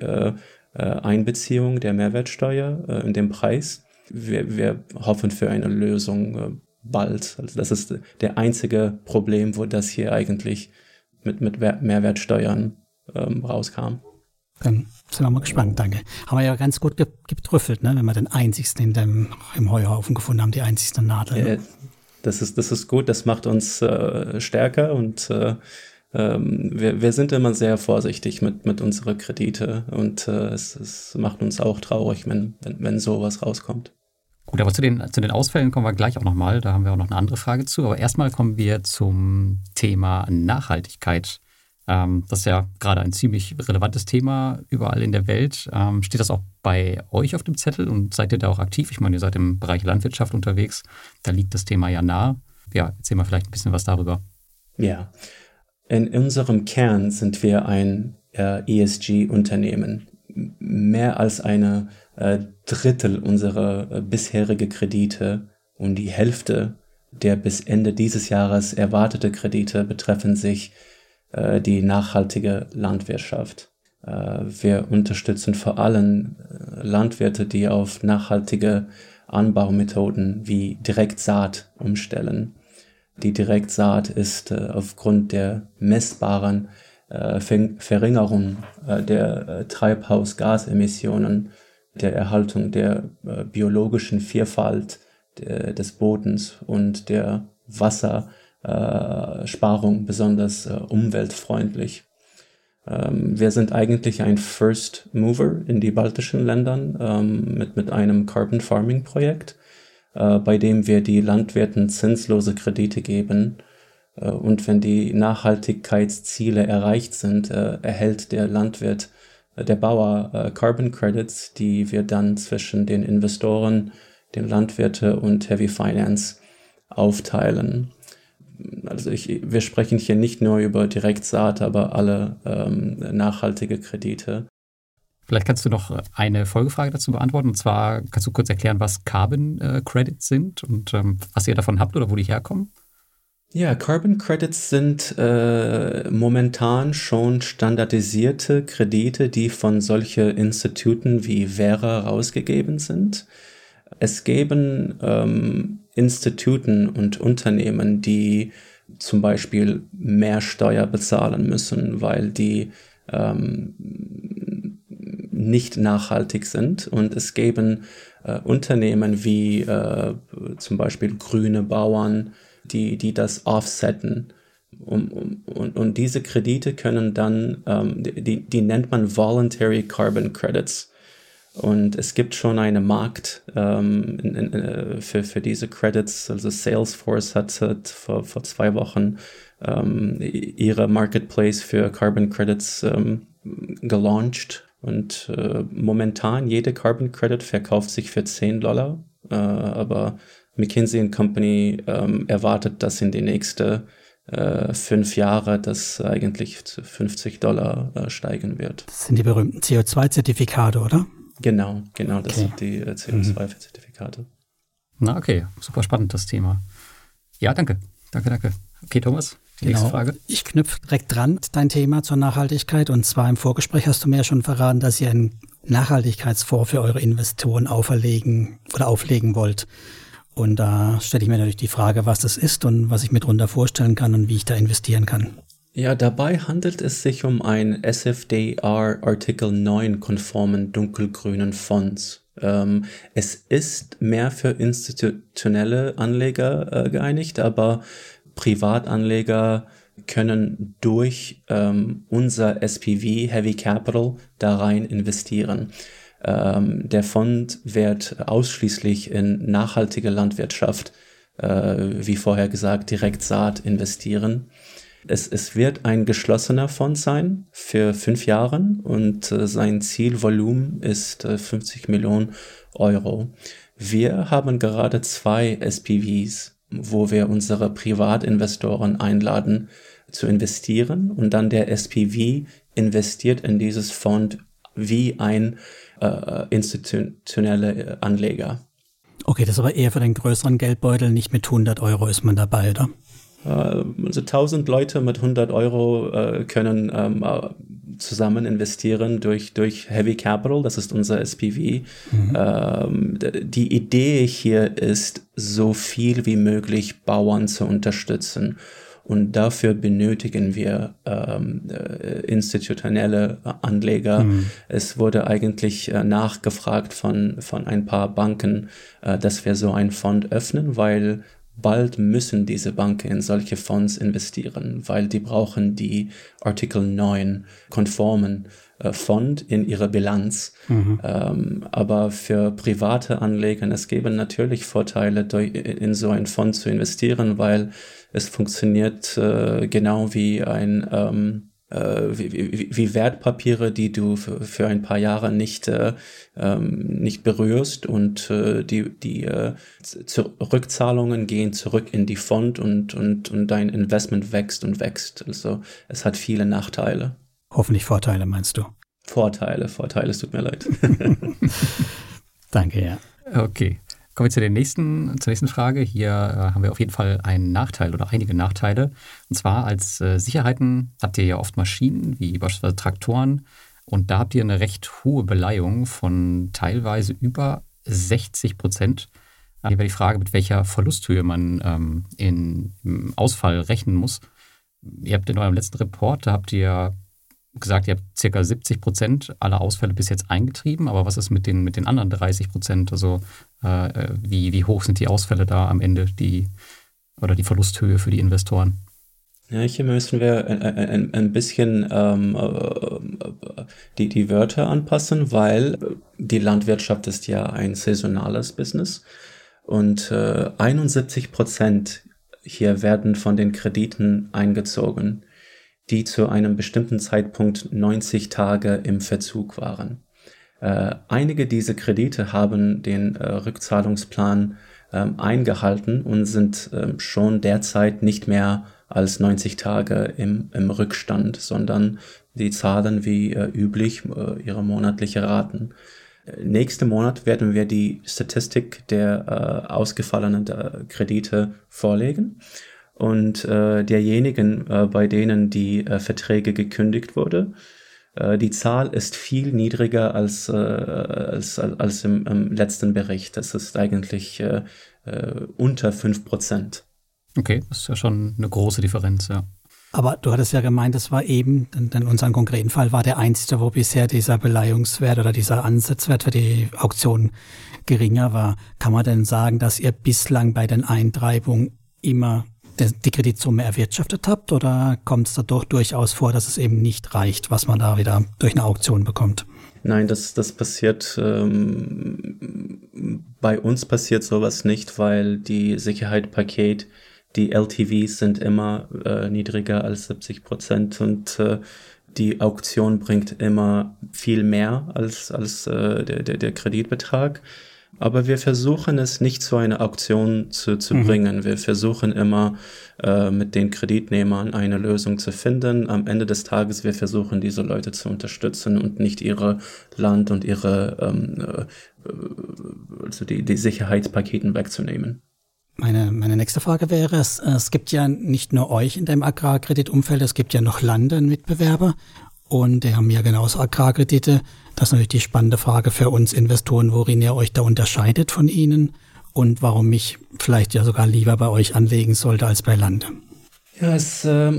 Einbeziehung der Mehrwertsteuer in den Preis. Wir, wir hoffen für eine Lösung bald. Also das ist der einzige Problem, wo das hier eigentlich mit, mit Mehrwertsteuern ähm, rauskam. Sind wir mal gespannt, danke. Haben wir ja ganz gut ge getrüffelt, ne? wenn wir den einzigsten in dem, im Heuhaufen gefunden haben, die einzigste Nadel. Ne? das, ist, das ist gut, das macht uns äh, stärker und äh, ähm, wir, wir sind immer sehr vorsichtig mit, mit unseren Kredite und äh, es, es macht uns auch traurig, wenn, wenn, wenn sowas rauskommt. Gut, aber zu den, zu den Ausfällen kommen wir gleich auch nochmal. Da haben wir auch noch eine andere Frage zu. Aber erstmal kommen wir zum Thema Nachhaltigkeit. Ähm, das ist ja gerade ein ziemlich relevantes Thema überall in der Welt. Ähm, steht das auch bei euch auf dem Zettel und seid ihr da auch aktiv? Ich meine, ihr seid im Bereich Landwirtschaft unterwegs. Da liegt das Thema ja nah. Ja, erzähl mal vielleicht ein bisschen was darüber. Ja, in unserem Kern sind wir ein äh, ESG-Unternehmen. Mehr als eine äh, Drittel unserer äh, bisherige Kredite und die Hälfte der bis Ende dieses Jahres erwartete Kredite betreffen sich äh, die nachhaltige Landwirtschaft. Äh, wir unterstützen vor allem äh, Landwirte, die auf nachhaltige Anbaumethoden wie Direktsaat umstellen. Die Direktsaat ist aufgrund der messbaren Verringerung der Treibhausgasemissionen, der Erhaltung der biologischen Vielfalt de, des Bodens und der Wassersparung besonders umweltfreundlich. Ähm, wir sind eigentlich ein First Mover in die baltischen Ländern ähm, mit, mit einem Carbon Farming Projekt, äh, bei dem wir die Landwirten zinslose Kredite geben. Äh, und wenn die Nachhaltigkeitsziele erreicht sind, äh, erhält der Landwirt, äh, der Bauer äh, Carbon Credits, die wir dann zwischen den Investoren, den Landwirte und Heavy Finance aufteilen also ich, wir sprechen hier nicht nur über Direktsaat, aber alle ähm, nachhaltige Kredite. Vielleicht kannst du noch eine Folgefrage dazu beantworten. Und zwar kannst du kurz erklären, was Carbon äh, Credits sind und ähm, was ihr davon habt oder wo die herkommen? Ja, Carbon Credits sind äh, momentan schon standardisierte Kredite, die von solchen Instituten wie Vera rausgegeben sind. Es geben ähm, Instituten und Unternehmen, die zum Beispiel mehr Steuer bezahlen müssen, weil die ähm, nicht nachhaltig sind. Und es geben äh, Unternehmen wie äh, zum Beispiel grüne Bauern, die, die das offsetten. Um, und, und diese Kredite können dann, ähm, die, die nennt man Voluntary Carbon Credits. Und es gibt schon einen Markt ähm, in, in, äh, für, für diese Credits. Also Salesforce hat, hat vor, vor zwei Wochen ähm, ihre Marketplace für Carbon Credits ähm, gelauncht. Und äh, momentan jede Carbon Credit verkauft sich für 10 Dollar. Äh, aber McKinsey Company ähm, erwartet, dass in die nächsten äh, fünf Jahre das eigentlich zu 50 Dollar äh, steigen wird. Das sind die berühmten CO2-Zertifikate, oder? Genau, genau, das okay. sind die äh, CO2-Zertifikate. Na, okay, super spannend das Thema. Ja, danke. Danke, danke. Okay, Thomas, die genau. nächste Frage. Ich knüpfe direkt dran dein Thema zur Nachhaltigkeit. Und zwar im Vorgespräch hast du mir ja schon verraten, dass ihr einen Nachhaltigkeitsfonds für eure Investoren auferlegen oder auflegen wollt. Und da stelle ich mir natürlich die Frage, was das ist und was ich mir darunter vorstellen kann und wie ich da investieren kann. Ja, dabei handelt es sich um einen SFDR Artikel 9 konformen dunkelgrünen Fonds. Ähm, es ist mehr für institutionelle Anleger äh, geeinigt, aber Privatanleger können durch ähm, unser SPV Heavy Capital da rein investieren. Ähm, der Fonds wird ausschließlich in nachhaltige Landwirtschaft, äh, wie vorher gesagt, Direktsaat investieren. Es, es wird ein geschlossener Fonds sein für fünf Jahre und äh, sein Zielvolumen ist äh, 50 Millionen Euro. Wir haben gerade zwei SPVs, wo wir unsere Privatinvestoren einladen zu investieren und dann der SPV investiert in dieses Fonds wie ein äh, institutioneller äh, Anleger. Okay, das ist aber eher für den größeren Geldbeutel, nicht mit 100 Euro ist man dabei, oder? Äh, also 1000 Leute mit 100 Euro äh, können ähm, äh, zusammen investieren durch, durch Heavy Capital, das ist unser SPV. Mhm. Ähm, die Idee hier ist, so viel wie möglich Bauern zu unterstützen. Und dafür benötigen wir ähm, äh, institutionelle Anleger. Mhm. Es wurde eigentlich äh, nachgefragt von, von ein paar Banken, äh, dass wir so einen Fonds öffnen, weil bald müssen diese Banken in solche Fonds investieren, weil die brauchen die Artikel 9 konformen äh, Fond in ihrer Bilanz. Mhm. Ähm, aber für private Anleger, es geben natürlich Vorteile, in so einen Fonds zu investieren, weil es funktioniert äh, genau wie ein ähm, äh, wie, wie, wie Wertpapiere, die du für, für ein paar Jahre nicht, äh, ähm, nicht berührst und äh, die, die äh, Rückzahlungen gehen zurück in die Fond und, und, und dein Investment wächst und wächst. Also es hat viele Nachteile. Hoffentlich Vorteile, meinst du? Vorteile, Vorteile, es tut mir leid. Danke, ja. Okay. Kommen wir zu der nächsten, zur nächsten Frage. Hier äh, haben wir auf jeden Fall einen Nachteil oder einige Nachteile. Und zwar als äh, Sicherheiten habt ihr ja oft Maschinen, wie beispielsweise Traktoren. Und da habt ihr eine recht hohe Beleihung von teilweise über 60 Prozent. Hier wäre die Frage, mit welcher Verlusthöhe man ähm, in, im Ausfall rechnen muss. Ihr habt in eurem letzten Report, da habt ihr gesagt, ihr habt circa 70 Prozent aller Ausfälle bis jetzt eingetrieben, aber was ist mit den, mit den anderen 30 Prozent? Also äh, wie, wie hoch sind die Ausfälle da am Ende, die oder die Verlusthöhe für die Investoren? Ja, hier müssen wir ein, ein, ein bisschen ähm, äh, die, die Wörter anpassen, weil die Landwirtschaft ist ja ein saisonales Business und äh, 71 Prozent hier werden von den Krediten eingezogen die zu einem bestimmten Zeitpunkt 90 Tage im Verzug waren. Äh, einige dieser Kredite haben den äh, Rückzahlungsplan äh, eingehalten und sind ähm, schon derzeit nicht mehr als 90 Tage im, im Rückstand, sondern die zahlen wie äh, üblich äh, ihre monatliche Raten. Äh, nächsten Monat werden wir die Statistik der ausgefallenen Kredite vorlegen und äh, derjenigen, äh, bei denen die äh, Verträge gekündigt wurde, äh, die Zahl ist viel niedriger als, äh, als, als im, im letzten Bericht. Das ist eigentlich äh, äh, unter fünf Prozent. Okay, das ist ja schon eine große Differenz, ja. Aber du hattest ja gemeint, das war eben, in unserem konkreten Fall war der einzige, wo bisher dieser Beleihungswert oder dieser Ansatzwert für die Auktion geringer war. Kann man denn sagen, dass ihr bislang bei den Eintreibungen immer die Kreditsumme erwirtschaftet habt oder kommt es da doch durchaus vor, dass es eben nicht reicht, was man da wieder durch eine Auktion bekommt? Nein, das, das passiert, ähm, bei uns passiert sowas nicht, weil die Sicherheitspaket, die LTVs sind immer äh, niedriger als 70 Prozent und äh, die Auktion bringt immer viel mehr als, als äh, der, der, der Kreditbetrag. Aber wir versuchen es nicht zu einer Auktion zu, zu mhm. bringen. Wir versuchen immer äh, mit den Kreditnehmern eine Lösung zu finden. Am Ende des Tages, wir versuchen diese Leute zu unterstützen und nicht ihre Land und ihre, ähm, äh, also die, die Sicherheitspaketen wegzunehmen. Meine, meine nächste Frage wäre, es, es gibt ja nicht nur euch in dem Agrarkreditumfeld, es gibt ja noch Landenmitbewerber und die haben ja genauso Agrarkredite. Das ist natürlich die spannende Frage für uns Investoren, worin ihr euch da unterscheidet von ihnen und warum ich vielleicht ja sogar lieber bei euch anlegen sollte als bei Lande. Ja, es, äh,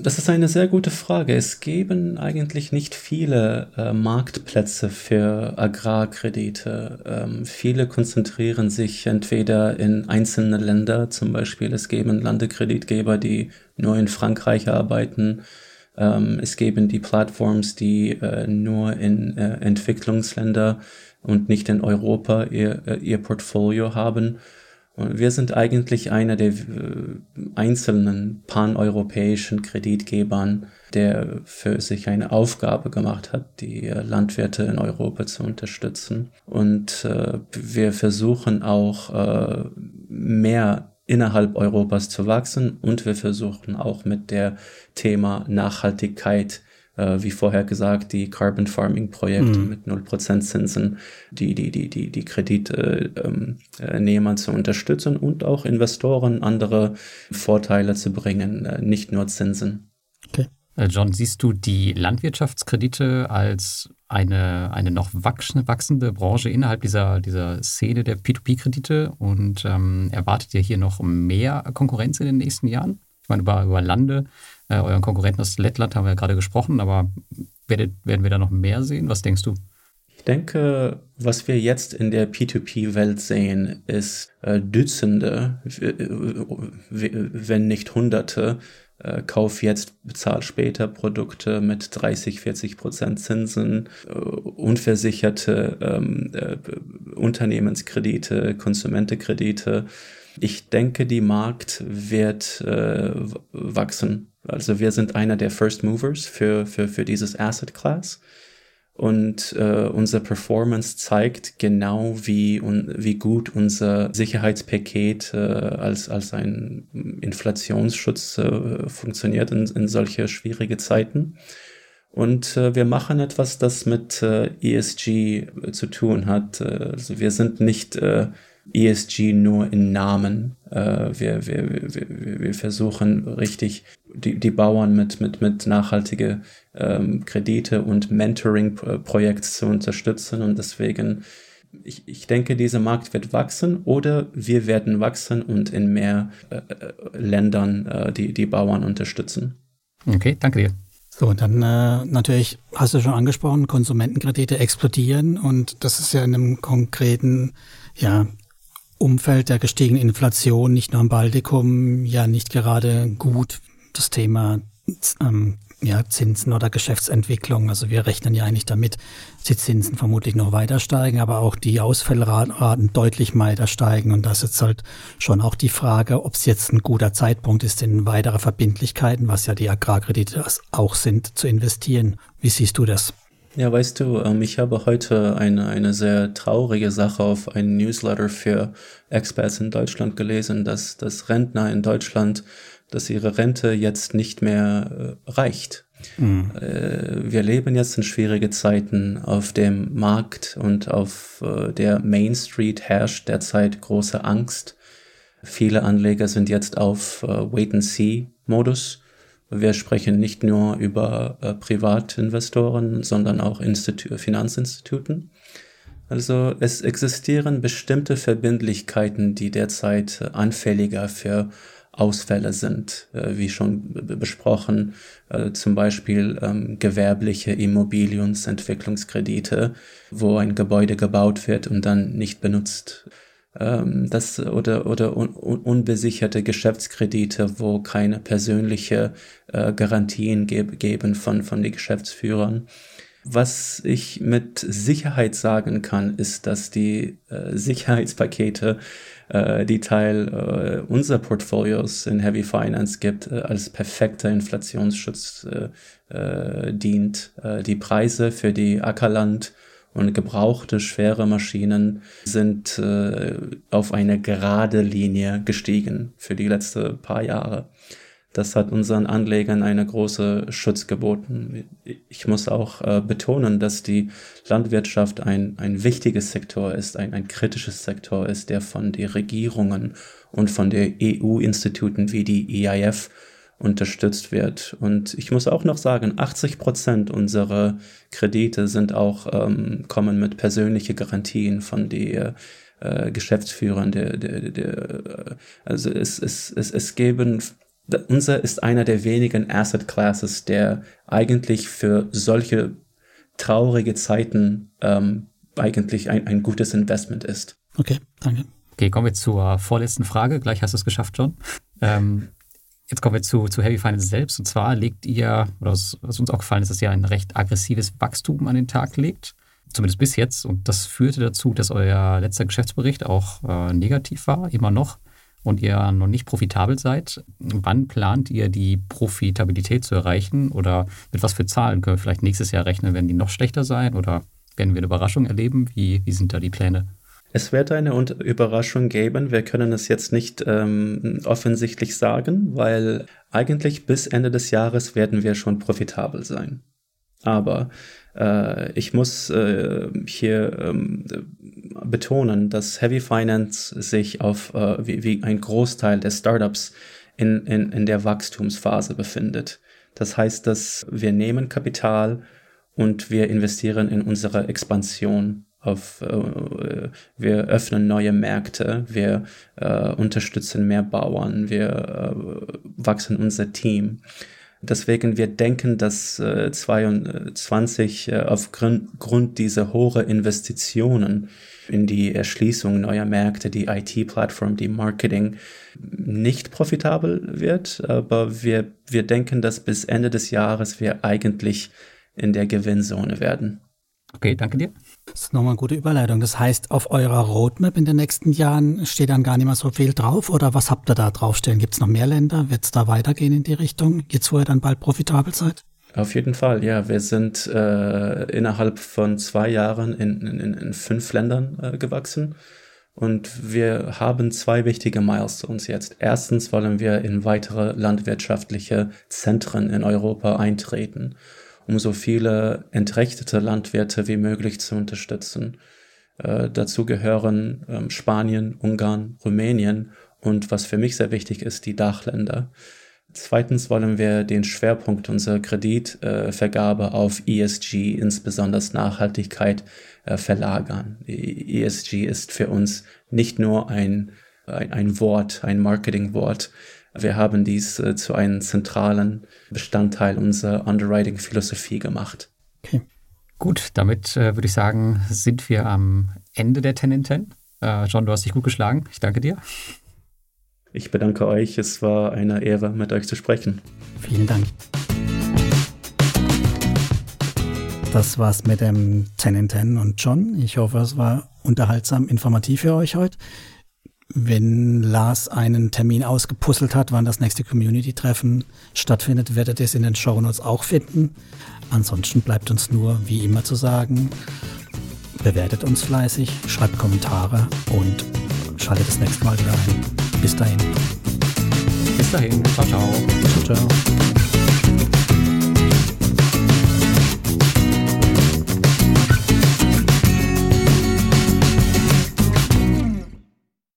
das ist eine sehr gute Frage. Es geben eigentlich nicht viele äh, Marktplätze für Agrarkredite. Ähm, viele konzentrieren sich entweder in einzelne Länder, zum Beispiel es geben Landekreditgeber, die nur in Frankreich arbeiten ähm, es geben die Plattforms, die äh, nur in äh, Entwicklungsländer und nicht in Europa ihr, äh, ihr Portfolio haben. Und wir sind eigentlich einer der äh, einzelnen paneuropäischen Kreditgebern, der für sich eine Aufgabe gemacht hat, die äh, Landwirte in Europa zu unterstützen. Und äh, wir versuchen auch mehr innerhalb Europas zu wachsen und wir versuchen auch mit der Thema Nachhaltigkeit äh, wie vorher gesagt, die Carbon Farming Projekte mhm. mit 0% Zinsen, die, die, die, die, die Kreditnehmer äh, zu unterstützen und auch Investoren andere Vorteile zu bringen, äh, nicht nur Zinsen. Okay. Äh, John, siehst du die Landwirtschaftskredite als eine, eine noch wachsende Branche innerhalb dieser, dieser Szene der P2P-Kredite und ähm, erwartet ihr hier noch mehr Konkurrenz in den nächsten Jahren? Ich meine, über, über Lande, äh, euren Konkurrenten aus Lettland haben wir ja gerade gesprochen, aber werdet, werden wir da noch mehr sehen? Was denkst du? Ich denke, was wir jetzt in der P2P-Welt sehen, ist äh, Dutzende, wenn nicht Hunderte äh, kauf jetzt, bezahl später Produkte mit 30, 40 Prozent Zinsen, äh, unversicherte ähm, äh, Unternehmenskredite, Konsumentenkredite. Ich denke, die Markt wird äh, wachsen. Also wir sind einer der First Movers für, für, für dieses Asset Class. Und äh, unser Performance zeigt genau, wie, un, wie gut unser Sicherheitspaket äh, als, als ein Inflationsschutz äh, funktioniert in, in solche schwierige Zeiten. Und äh, wir machen etwas, das mit äh, ESG äh, zu tun hat. Äh, also wir sind nicht äh, ESG nur in Namen. Äh, wir, wir, wir, wir versuchen richtig die, die Bauern mit, mit, mit nachhaltige ähm, Kredite und Mentoring-Projekte zu unterstützen und deswegen ich, ich denke, dieser Markt wird wachsen oder wir werden wachsen und in mehr äh, äh Ländern äh, die, die Bauern unterstützen. Okay, danke dir. So, dann äh, natürlich hast du schon angesprochen, Konsumentenkredite explodieren und das ist ja in einem konkreten ja, Umfeld der gestiegenen Inflation, nicht nur im Baltikum, ja nicht gerade gut. Das Thema ähm, ja, Zinsen oder Geschäftsentwicklung. Also wir rechnen ja eigentlich damit, dass die Zinsen vermutlich noch weiter steigen, aber auch die Ausfallraten deutlich weiter steigen. Und das ist jetzt halt schon auch die Frage, ob es jetzt ein guter Zeitpunkt ist, in weitere Verbindlichkeiten, was ja die Agrarkredite auch sind, zu investieren. Wie siehst du das? Ja, weißt du, ähm, ich habe heute eine, eine sehr traurige Sache auf einem Newsletter für Experts in Deutschland gelesen, dass, dass Rentner in Deutschland dass ihre Rente jetzt nicht mehr äh, reicht. Mhm. Äh, wir leben jetzt in schwierige Zeiten auf dem Markt und auf äh, der Main Street herrscht derzeit große Angst. Viele Anleger sind jetzt auf Wait-and-See-Modus. Wir sprechen nicht nur über äh, Privatinvestoren, sondern auch Institu Finanzinstituten. Also es existieren bestimmte Verbindlichkeiten, die derzeit äh, anfälliger für Ausfälle sind, äh, wie schon besprochen, äh, zum Beispiel ähm, gewerbliche Immobiliensentwicklungskredite, wo ein Gebäude gebaut wird und dann nicht benutzt. Ähm, das oder oder un, un, unbesicherte Geschäftskredite, wo keine persönliche äh, Garantien geb, geben von von den Geschäftsführern. Was ich mit Sicherheit sagen kann, ist, dass die äh, Sicherheitspakete äh, die Teil äh, unserer Portfolios in Heavy Finance gibt, äh, als perfekter Inflationsschutz äh, äh, dient. Die Preise für die Ackerland und gebrauchte schwere Maschinen sind äh, auf eine gerade Linie gestiegen für die letzten paar Jahre. Das hat unseren Anlegern eine große Schutz geboten. Ich muss auch äh, betonen, dass die Landwirtschaft ein, ein wichtiges Sektor ist, ein, ein kritisches Sektor ist, der von den Regierungen und von den EU-Instituten wie die EIF unterstützt wird. Und ich muss auch noch sagen, 80 Prozent unserer Kredite sind auch, ähm, kommen mit persönlichen Garantien von den äh, Geschäftsführern der, der, der, also es, es, es, es geben unser ist einer der wenigen Asset Classes, der eigentlich für solche traurige Zeiten ähm, eigentlich ein, ein gutes Investment ist. Okay, danke. Okay, kommen wir zur vorletzten Frage. Gleich hast du es geschafft, John. Ähm, jetzt kommen wir zu, zu Heavy Finance selbst. Und zwar legt ihr, oder was, was uns auch gefallen ist, dass ihr ein recht aggressives Wachstum an den Tag legt. Zumindest bis jetzt. Und das führte dazu, dass euer letzter Geschäftsbericht auch äh, negativ war, immer noch und ihr noch nicht profitabel seid, wann plant ihr die Profitabilität zu erreichen oder mit was für Zahlen können wir vielleicht nächstes Jahr rechnen? Werden die noch schlechter sein oder werden wir eine Überraschung erleben? Wie, wie sind da die Pläne? Es wird eine Überraschung geben. Wir können es jetzt nicht ähm, offensichtlich sagen, weil eigentlich bis Ende des Jahres werden wir schon profitabel sein. Aber äh, ich muss äh, hier ähm, betonen, dass Heavy Finance sich auf äh, wie, wie ein Großteil der Startups in, in, in der Wachstumsphase befindet. Das heißt, dass wir nehmen Kapital und wir investieren in unsere Expansion. Auf, äh, wir öffnen neue Märkte, wir äh, unterstützen mehr Bauern, wir äh, wachsen unser Team. Deswegen wir denken, dass äh, 22 äh, aufgrund dieser hohen Investitionen in die Erschließung neuer Märkte, die IT-Plattform, die Marketing nicht profitabel wird. Aber wir, wir denken, dass bis Ende des Jahres wir eigentlich in der Gewinnzone werden. Okay, danke dir. Das ist nochmal eine gute Überleitung. Das heißt, auf eurer Roadmap in den nächsten Jahren steht dann gar nicht mehr so viel drauf oder was habt ihr da draufstehen? Gibt es noch mehr Länder? Wird es da weitergehen in die Richtung, jetzt wo ihr dann bald profitabel seid? Auf jeden Fall, ja. Wir sind äh, innerhalb von zwei Jahren in, in, in fünf Ländern äh, gewachsen. Und wir haben zwei wichtige Milestones jetzt. Erstens wollen wir in weitere landwirtschaftliche Zentren in Europa eintreten um so viele entrechtete Landwirte wie möglich zu unterstützen. Äh, dazu gehören ähm, Spanien, Ungarn, Rumänien und was für mich sehr wichtig ist, die Dachländer. Zweitens wollen wir den Schwerpunkt unserer Kreditvergabe äh, auf ESG, insbesondere Nachhaltigkeit, äh, verlagern. ESG ist für uns nicht nur ein, ein, ein Wort, ein Marketingwort. Wir haben dies äh, zu einem zentralen Bestandteil unserer Underwriting-Philosophie gemacht. Okay. Gut, damit äh, würde ich sagen, sind wir am Ende der 10 in 10. Äh, John, du hast dich gut geschlagen. Ich danke dir. Ich bedanke euch. Es war eine Ehre, mit euch zu sprechen. Vielen Dank. Das war's mit dem 10 in 10 und John. Ich hoffe, es war unterhaltsam, informativ für euch heute. Wenn Lars einen Termin ausgepuzzelt hat, wann das nächste Community-Treffen stattfindet, werdet ihr es in den Show Notes auch finden. Ansonsten bleibt uns nur, wie immer zu sagen, bewertet uns fleißig, schreibt Kommentare und schaltet das nächste Mal wieder ein. Bis dahin. Bis dahin. Ciao, ciao. Ciao, ciao.